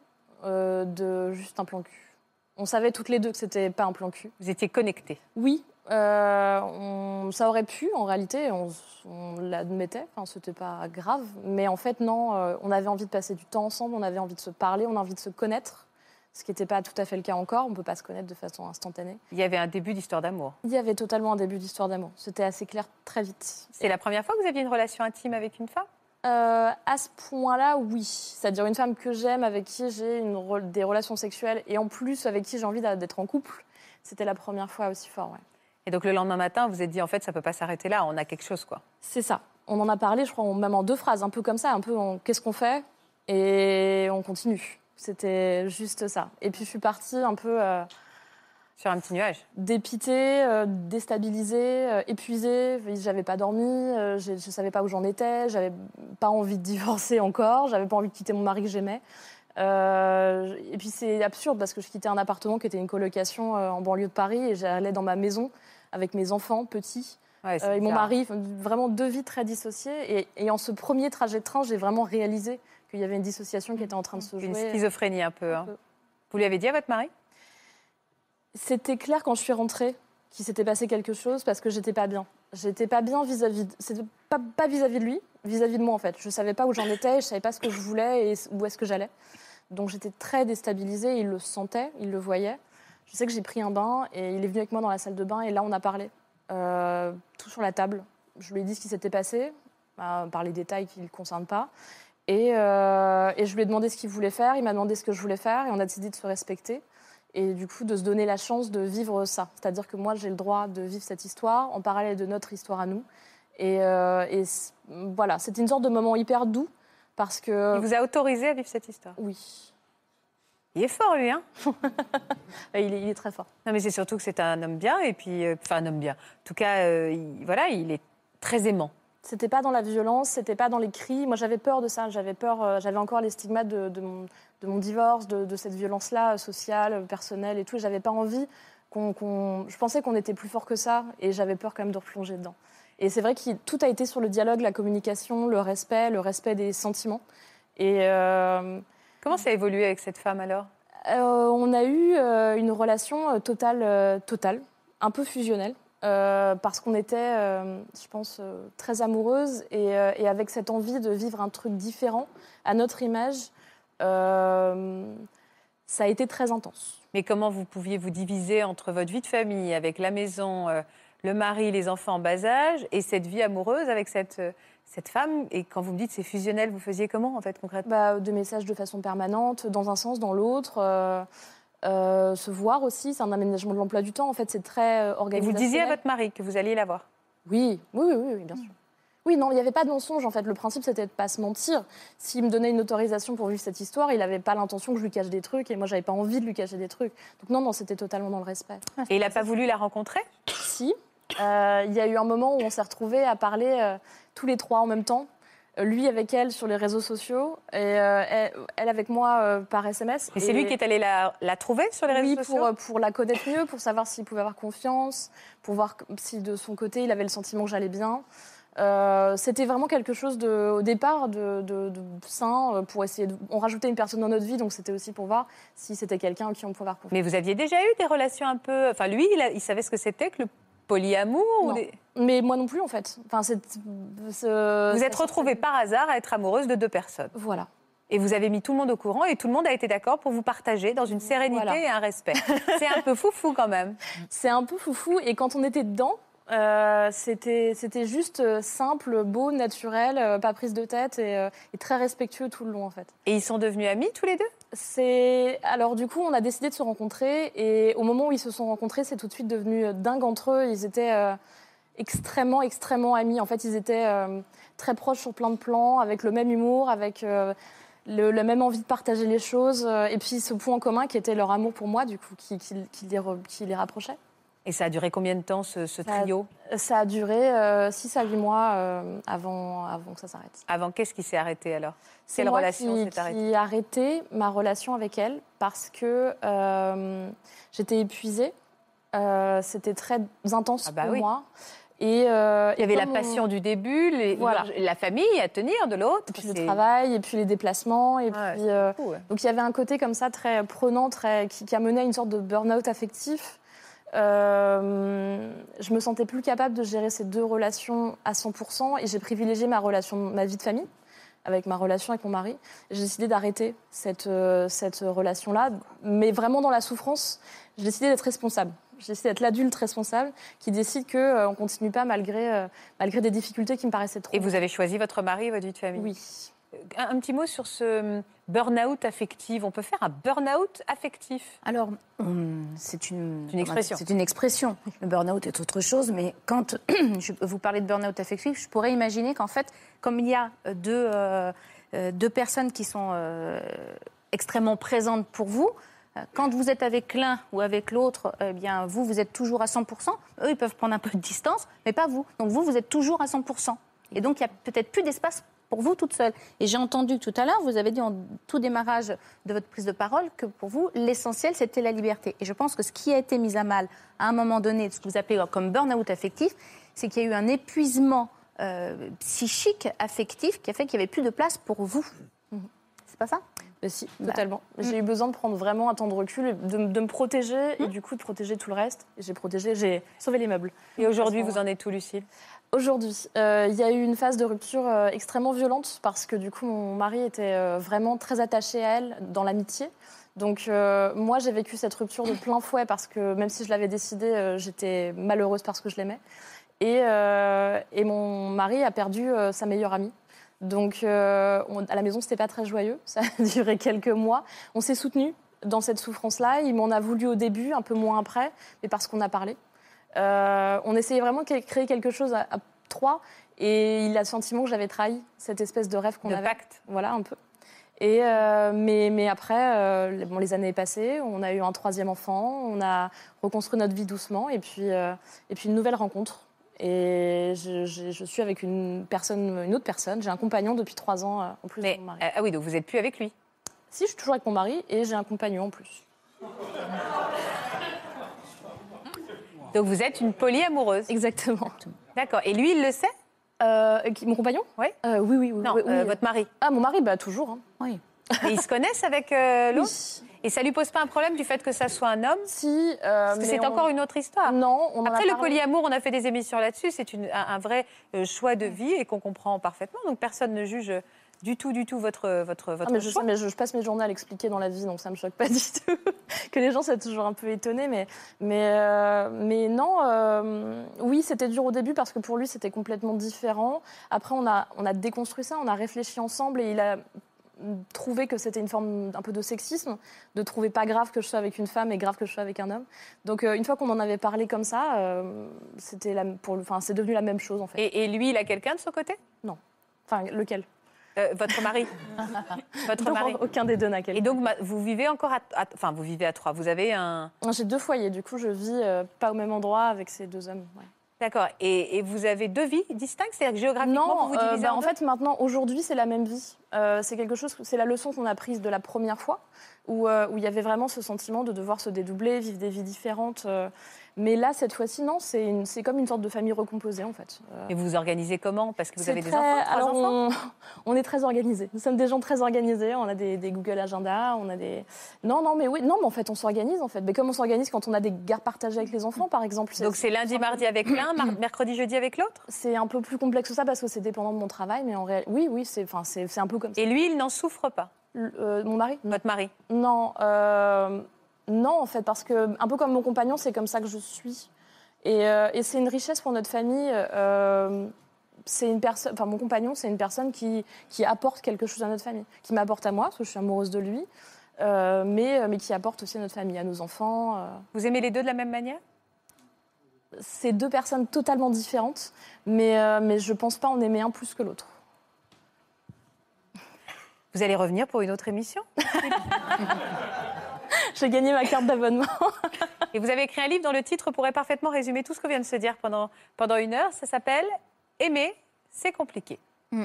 C: euh, de juste un plan cul. On savait toutes les deux que c'était pas un plan cul.
A: Vous étiez connectés.
C: Oui, Euh, on- ça aurait pu, en réalité, on, on l'admettait, enfin, c'était pas grave. Mais en fait, non, on avait envie de passer du temps ensemble, on avait envie de se parler, on a envie de se connaître, ce qui n'était pas tout à fait le cas encore. On ne peut pas se connaître de façon instantanée.
A: Il y avait un début d'histoire d'amour.
C: Il y avait totalement un début d'histoire d'amour. C'était assez clair très vite.
A: C'est la première fois que vous aviez une relation intime avec une femme?
C: Euh, à ce point-là, oui. C'est-à-dire une femme que j'aime, avec qui j'ai une des relations sexuelles, et en plus avec qui j'ai envie d'être en couple. C'était la première fois aussi fort, ouais.
A: Et donc le lendemain matin, vous vous êtes dit, en fait, ça peut pas s'arrêter là, on a quelque chose, quoi.
C: C'est ça. On en a parlé, je crois, même en deux phrases, un peu comme ça, un peu en qu'est-ce qu'on fait? Et on continue. C'était juste ça. Et puis je suis partie un peu euh,
A: Sur un petit nuage.
C: dépitée, euh, déstabilisée, euh, épuisée. J'avais pas dormi, euh, j'ai- je savais pas où j'en étais, j'avais pas envie de divorcer encore, j'avais pas envie de quitter mon mari que j'aimais. Euh, et puis c'est absurde parce que je quittais un appartement qui était une colocation en banlieue de Paris et j'allais dans ma maison avec mes enfants petits.
A: Ouais,
C: Euh, et mon mari, vraiment deux vies très dissociées. Et, et en ce premier trajet de train, j'ai vraiment réalisé qu'il y avait une dissociation qui était en train de se jouer.
A: Une schizophrénie un peu. hein.
C: peu.
A: Vous lui avez dit à votre mari?
C: C'était clair quand je suis rentrée qu'il s'était passé quelque chose parce que j'étais pas bien. J'étais pas bien vis-à-vis. de- C'était pas pas vis-à-vis de lui, vis-à-vis de moi en fait. Je savais pas où j'en étais, je savais pas ce que je voulais et où est-ce que j'allais. Donc j'étais très déstabilisée. Il le sentait, il le voyait. Je sais que j'ai pris un bain et il est venu avec moi dans la salle de bain et là on a parlé, Euh, tout sur la table. Je lui ai dit ce qui s'était passé, euh, par les détails qui ne le concernent pas. Et, euh, et je lui ai demandé ce qu'il voulait faire, il m'a demandé ce que je voulais faire et on a décidé de se respecter et du coup de se donner la chance de vivre ça. C'est-à-dire que moi j'ai le droit de vivre cette histoire en parallèle de notre histoire à nous. Et, euh, et voilà, c'était une sorte de moment hyper doux parce que...
A: Il vous a autorisé à vivre cette histoire?
C: Oui.
A: Il est fort, lui, hein? *laughs*
C: Il, est, il est très fort.
A: Non, mais c'est surtout que c'est un homme bien, et puis, euh, enfin, un homme bien. En tout cas, il, voilà, il est très aimant.
C: C'était pas dans la violence, c'était pas dans les cris. Moi, j'avais peur de ça. J'avais peur. euh, j'avais encore les stigmates de, de mon, de mon divorce, de, de cette violence-là, euh, sociale, euh, personnelle et tout. J'avais pas envie qu'on. qu'on- Je pensais qu'on était plus fort que ça, et j'avais peur quand même de replonger dedans. Et c'est vrai que tout a été sur le dialogue, la communication, le respect, le respect des sentiments. Et euh,
A: Comment ça a évolué avec cette femme alors?
C: Euh, on a eu euh, une relation totale, totale, un peu fusionnelle, euh, parce qu'on était, euh, je pense, euh, très amoureuses et, et avec cette envie de vivre un truc différent à notre image. ça a été très intense.
A: Mais comment vous pouviez vous diviser entre votre vie de famille, avec la maison, le mari, les enfants en bas âge, et cette vie amoureuse avec cette, cette femme? Et quand vous me dites c'est fusionnel, vous faisiez comment en fait concrètement?
C: Bah, de messages de façon permanente, dans un sens, dans l'autre. Euh, euh, se voir aussi, c'est un aménagement de l'emploi du temps. En fait, c'est très euh,
A: Et vous disiez à votre mari que vous alliez la voir
C: Oui, oui, oui, oui, oui, bien sûr. Oui, non, il n'y avait pas de mensonge. En fait, le principe, c'était de pas se mentir. S'il me donnait une autorisation pour vivre cette histoire, il n'avait pas l'intention que je lui cache des trucs, et moi, j'avais pas envie de lui cacher des trucs. Donc non, non, c'était totalement dans le respect.
A: Et il n'a pas voulu la rencontrer?
C: Si, euh, il y a eu un moment où on s'est retrouvés à parler euh, tous les trois en même temps. Lui avec elle sur les réseaux sociaux et euh, elle, elle avec moi euh, par SMS.
A: Et c'est lui qui est allé la, la trouver sur les réseaux
C: oui,
A: sociaux
C: pour, euh, pour la connaître mieux, pour savoir s'il pouvait avoir confiance, pour voir si de son côté il avait le sentiment que j'allais bien. Euh, C'était vraiment quelque chose de, au départ de, de- de sain pour essayer. De, on rajoutait une personne dans notre vie, donc c'était aussi pour voir si c'était quelqu'un en qui on pouvait avoir confiance.
A: Mais vous aviez déjà eu des relations un peu. Enfin, lui, il, a- il savait ce que c'était que le polyamour ou des-
C: Mais moi non plus en fait. Enfin, ce-
A: Vous êtes retrouvée par hasard à être amoureuse de deux personnes.
C: Voilà.
A: Et vous avez mis tout le monde au courant et tout le monde a été d'accord pour vous partager dans une sérénité
C: Voilà.
A: et un respect. *laughs* c'est un peu foufou quand même.
C: C'est un peu foufou. Et quand on était dedans, euh, c'était juste euh, simple, beau, naturel, euh, pas prise de tête et, euh, et très respectueux tout le long en fait.
A: Et ils sont devenus amis tous les deux?
C: C'est alors du coup on a décidé de se rencontrer et au moment où ils se sont rencontrés, c'est tout de suite devenu euh, dingue entre eux. Ils étaient euh, extrêmement extrêmement amis. En fait, ils étaient euh, très proches sur plein de plans, avec le même humour, avec le- la même envie de partager les choses et puis ce point en commun qui était leur amour pour moi, du coup, qui les rapprochait.
A: Et ça a duré combien de temps ce, ce
C: Ça a-
A: trio
C: Ça a duré 6 à 8 mois euh, avant, avant que ça s'arrête.
A: Avant, qu'est-ce qui s'est arrêté alors?
C: C'est
A: Quelle
C: moi
A: relation
C: qui,
A: s'est arrêtée?
C: qui arrêté ma relation avec elle parce que euh, j'étais épuisée. Euh, C'était très intense
A: Ah bah
C: pour
A: oui.
C: moi. Et, euh,
A: Il y avait la passion
C: on-
A: du début, les-
C: Voilà.
A: la famille à tenir de l'autre.
C: et puis le travail, et puis les déplacements. Et puis, euh, donc il y avait un côté comme ça très prenant, très, qui, qui a mené à une sorte de burn-out affectif. Euh, je me sentais plus capable de gérer ces deux relations à 100% et j'ai privilégié ma relation, ma vie de famille avec ma relation avec mon mari. J'ai décidé d'arrêter cette, euh, cette relation-là, mais vraiment dans la souffrance, j'ai décidé d'être responsable. J'ai décidé d'être l'adulte responsable qui décide qu'on euh, ne continue pas malgré, malgré des difficultés qui me paraissaient trop.
A: Et vous avez choisi votre mari et votre vie de famille?
C: Oui.
A: Un, un petit mot sur ce hum, burn-out affectif. On peut faire un burn-out affectif?
I: Alors, hum, c'est une,
A: une expression.
I: C'est une expression. Le burn-out est autre chose, mais quand *clears throat* je- vous parlez de burn-out affectif, je pourrais imaginer qu'en fait, comme il y a euh, deux, euh, euh, deux personnes qui sont euh, extrêmement présentes pour vous, quand vous êtes avec l'un ou avec l'autre, eh bien, vous, vous êtes toujours à 100%. Eux, ils peuvent prendre un peu de distance, mais pas vous. Donc, vous, vous êtes toujours à 100%. Et donc, il n'y a peut-être plus d'espace pour vous toute seule. Et j'ai entendu tout à l'heure, vous avez dit en tout démarrage de votre prise de parole que pour vous, l'essentiel, c'était la liberté. Et je pense que ce qui a été mis à mal à un moment donné, ce que vous appelez comme burn-out affectif, c'est qu'il y a eu un épuisement euh, psychique, affectif, qui a fait qu'il n'y avait plus de place pour vous. C'est pas ça?
C: Mais si, totalement. J'ai eu besoin de prendre vraiment un temps de recul, de, de me protéger et du coup de protéger tout le reste. J'ai protégé, j'ai sauvé les meubles.
A: Et aujourd'hui, vous en êtes tout, Lucille?
C: Aujourd'hui, euh, il y a eu une phase de rupture euh, extrêmement violente parce que du coup, mon mari était euh, vraiment très attaché à elle dans l'amitié. Donc moi, j'ai vécu cette rupture de plein fouet parce que même si je l'avais décidé, j'étais malheureuse parce que je l'aimais. Et, et mon mari a perdu sa meilleure amie. Donc euh, on- à la maison, c'était pas très joyeux. Ça a *laughs* duré quelques mois. On s'est soutenus dans cette souffrance-là. Il m'en a voulu au début, un peu moins après, mais parce qu'on a parlé. Euh, on essayait vraiment de créer quelque chose à, à trois, et il a le sentiment que j'avais trahi cette espèce de rêve qu'on avait.
A: pacte.
C: Voilà, un peu. Et euh, mais, mais après, euh, bon, les années passées, on a eu un troisième enfant, on a reconstruit notre vie doucement, et puis, et puis une nouvelle rencontre. Et je, je- je suis avec une personne, une autre personne. J'ai un compagnon depuis trois ans euh, en plus de mon mari.
A: Ah oui, donc vous n'êtes plus avec lui
C: Si, je suis toujours avec mon mari et j'ai un compagnon en plus. *laughs*
A: Donc vous êtes une polyamoureuse
C: Exactement.
A: D'accord. Et lui, il le sait?
C: Euh, mon compagnon?
A: Oui.
C: Euh, oui, oui, oui.
A: Non,
C: oui, oui.
A: euh, votre mari.
C: Ah, mon mari, bah toujours. hein.
I: Oui.
A: Et ils se connaissent avec euh, l'autre?
C: Oui.
A: Et ça lui pose pas un problème du fait que ça soit un homme
C: Si. euh,
A: Parce que c'est
C: on-
A: encore une autre histoire.
C: Non, on en a
A: Après, le
C: parlé.
A: polyamour, on a fait des émissions là-dessus. C'est un, un vrai euh, choix de vie et qu'on comprend parfaitement. Donc personne ne juge du tout, du tout votre, votre, votre
C: Ah, mais je,
A: choix.
C: sais, mais je, je passe mes journées à l'expliquer dans la vie, donc ça me choque pas *laughs* du tout. que les gens soient toujours un peu étonnés, mais, mais, euh, mais non, euh, oui, c'était dur au début parce que pour lui, c'était complètement différent. Après, on a, on a déconstruit ça, on a réfléchi ensemble et il a trouvé que c'était une forme un peu de sexisme, de trouver pas grave que je sois avec une femme et grave que je sois avec un homme. Donc euh, une fois qu'on en avait parlé comme ça, euh, c'était la- pour le- enfin, c'est devenu la même chose en fait.
A: Et, et lui, il a quelqu'un de son côté?
C: Enfin, lequel?
A: Euh, Votre mari *laughs* Votre
C: Non,
A: mari
C: Aucun des deux n'a
A: Et
C: quelqu'un.
A: donc, ma- vous vivez encore à, à- Enfin, vous vivez à trois. Vous avez un...
C: J'ai deux foyers, du coup je vis pas au même endroit avec ces deux hommes. ouais.
A: D'accord. Et, et vous avez deux vies distinctes? C'est-à-dire que géographiquement,
C: Non,
A: vous vous
C: euh,
A: divisez
C: bah,
A: en
C: en
A: deux?
C: fait maintenant aujourd'hui c'est la même vie. Euh, c'est quelque chose, c'est la leçon qu'on a prise de la première fois où euh, où il y avait vraiment ce sentiment de devoir se dédoubler, vivre des vies différentes. Mais là cette fois-ci non, c'est une- c'est comme une sorte de famille recomposée en fait. Euh,
A: Et vous vous organisez comment? Parce que vous
C: c'est
A: avez des enfants, trois
C: alors
A: enfants?
C: on, *laughs* on est très organisés. Nous sommes des gens très organisés. On a des, des Google Agenda, on a des. Non, non, mais oui, non, mais en fait, on s'organise en fait. Mais comme on s'organise quand on a des gares partagées avec les enfants, par exemple.
A: Donc c'est lundi, mardi avec l'un, mar- *coughs* mercredi, jeudi avec l'autre?
C: C'est un peu plus complexe que ça parce que c'est dépendant de mon travail, mais en réalité, oui, oui, c'est, enfin, c'est, c'est un peu comme ça.
A: Et lui, il n'en souffre pas?
C: Euh, mon mari?
A: Votre mari?
C: Non, euh, non en fait, parce que un peu comme mon compagnon, c'est comme ça que je suis. Et, euh, et c'est une richesse pour notre famille. euh, c'est une personne, enfin mon compagnon, c'est une personne qui, qui apporte quelque chose à notre famille, qui m'apporte à moi parce que je suis amoureuse de lui, euh, mais, mais qui apporte aussi à notre famille, à nos enfants.
A: Vous aimez les deux de la même manière?
C: C'est deux personnes totalement différentes, mais, mais je pense pas en aimer un plus que l'autre.
A: Vous allez revenir pour une autre émission? *laughs*
C: J'ai gagné ma carte d'abonnement. *laughs*
A: Et vous avez écrit un livre dont le titre pourrait parfaitement résumer tout ce qu'on vient de se dire pendant, pendant une heure. Ça s'appelle Aimer, c'est compliqué.
I: Mm.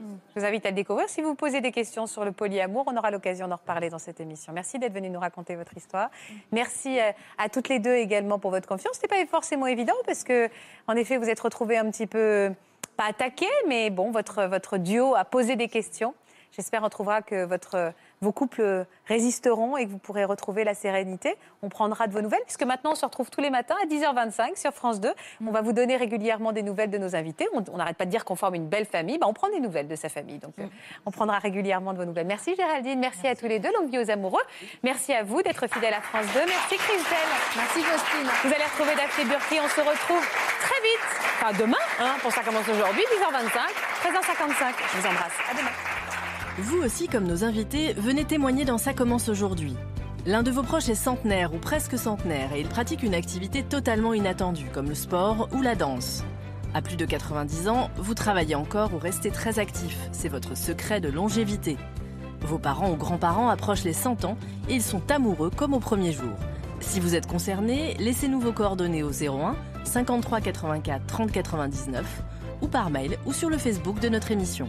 A: Je vous invite à le découvrir. Si vous posez des questions sur le polyamour, on aura l'occasion d'en reparler dans cette émission. Merci d'être venu nous raconter votre histoire. Merci euh, à toutes les deux également pour votre confiance. Ce n'était pas forcément évident parce que, en effet, vous êtes retrouvés un petit peu, pas attaqués, mais bon, votre, votre duo a posé des questions. J'espère en trouvera que votre, vos couples résisteront et que vous pourrez retrouver la sérénité. On prendra de vos nouvelles, puisque maintenant on se retrouve tous les matins à 10h25 sur France 2. On va vous donner régulièrement des nouvelles de nos invités. On n'arrête pas de dire qu'on forme une belle famille. Bah, on prend des nouvelles de sa famille. Donc euh, on prendra régulièrement de vos nouvelles. Merci Géraldine, merci à tous les deux. Longue vie aux amoureux. Merci à vous d'être fidèles à France 2. Merci Christelle.
I: Merci Jocelyne.
A: Vous allez retrouver Daphné Burki. On se retrouve très vite. Enfin demain, hein, pour ça commence aujourd'hui, 10h25, 13h55. Je vous embrasse. À demain.
J: Vous aussi, comme nos invités, venez témoigner dans Ça commence aujourd'hui. L'un de vos proches est centenaire ou presque centenaire et il pratique une activité totalement inattendue, comme le sport ou la danse. À plus de 90 ans, vous travaillez encore ou restez très actif. C'est votre secret de longévité. Vos parents ou grands-parents approchent les 100 ans et ils sont amoureux comme au premier jour. Si vous êtes concerné, laissez-nous vos coordonnées au 01 53 84 30 99 ou par mail ou sur le Facebook de notre émission.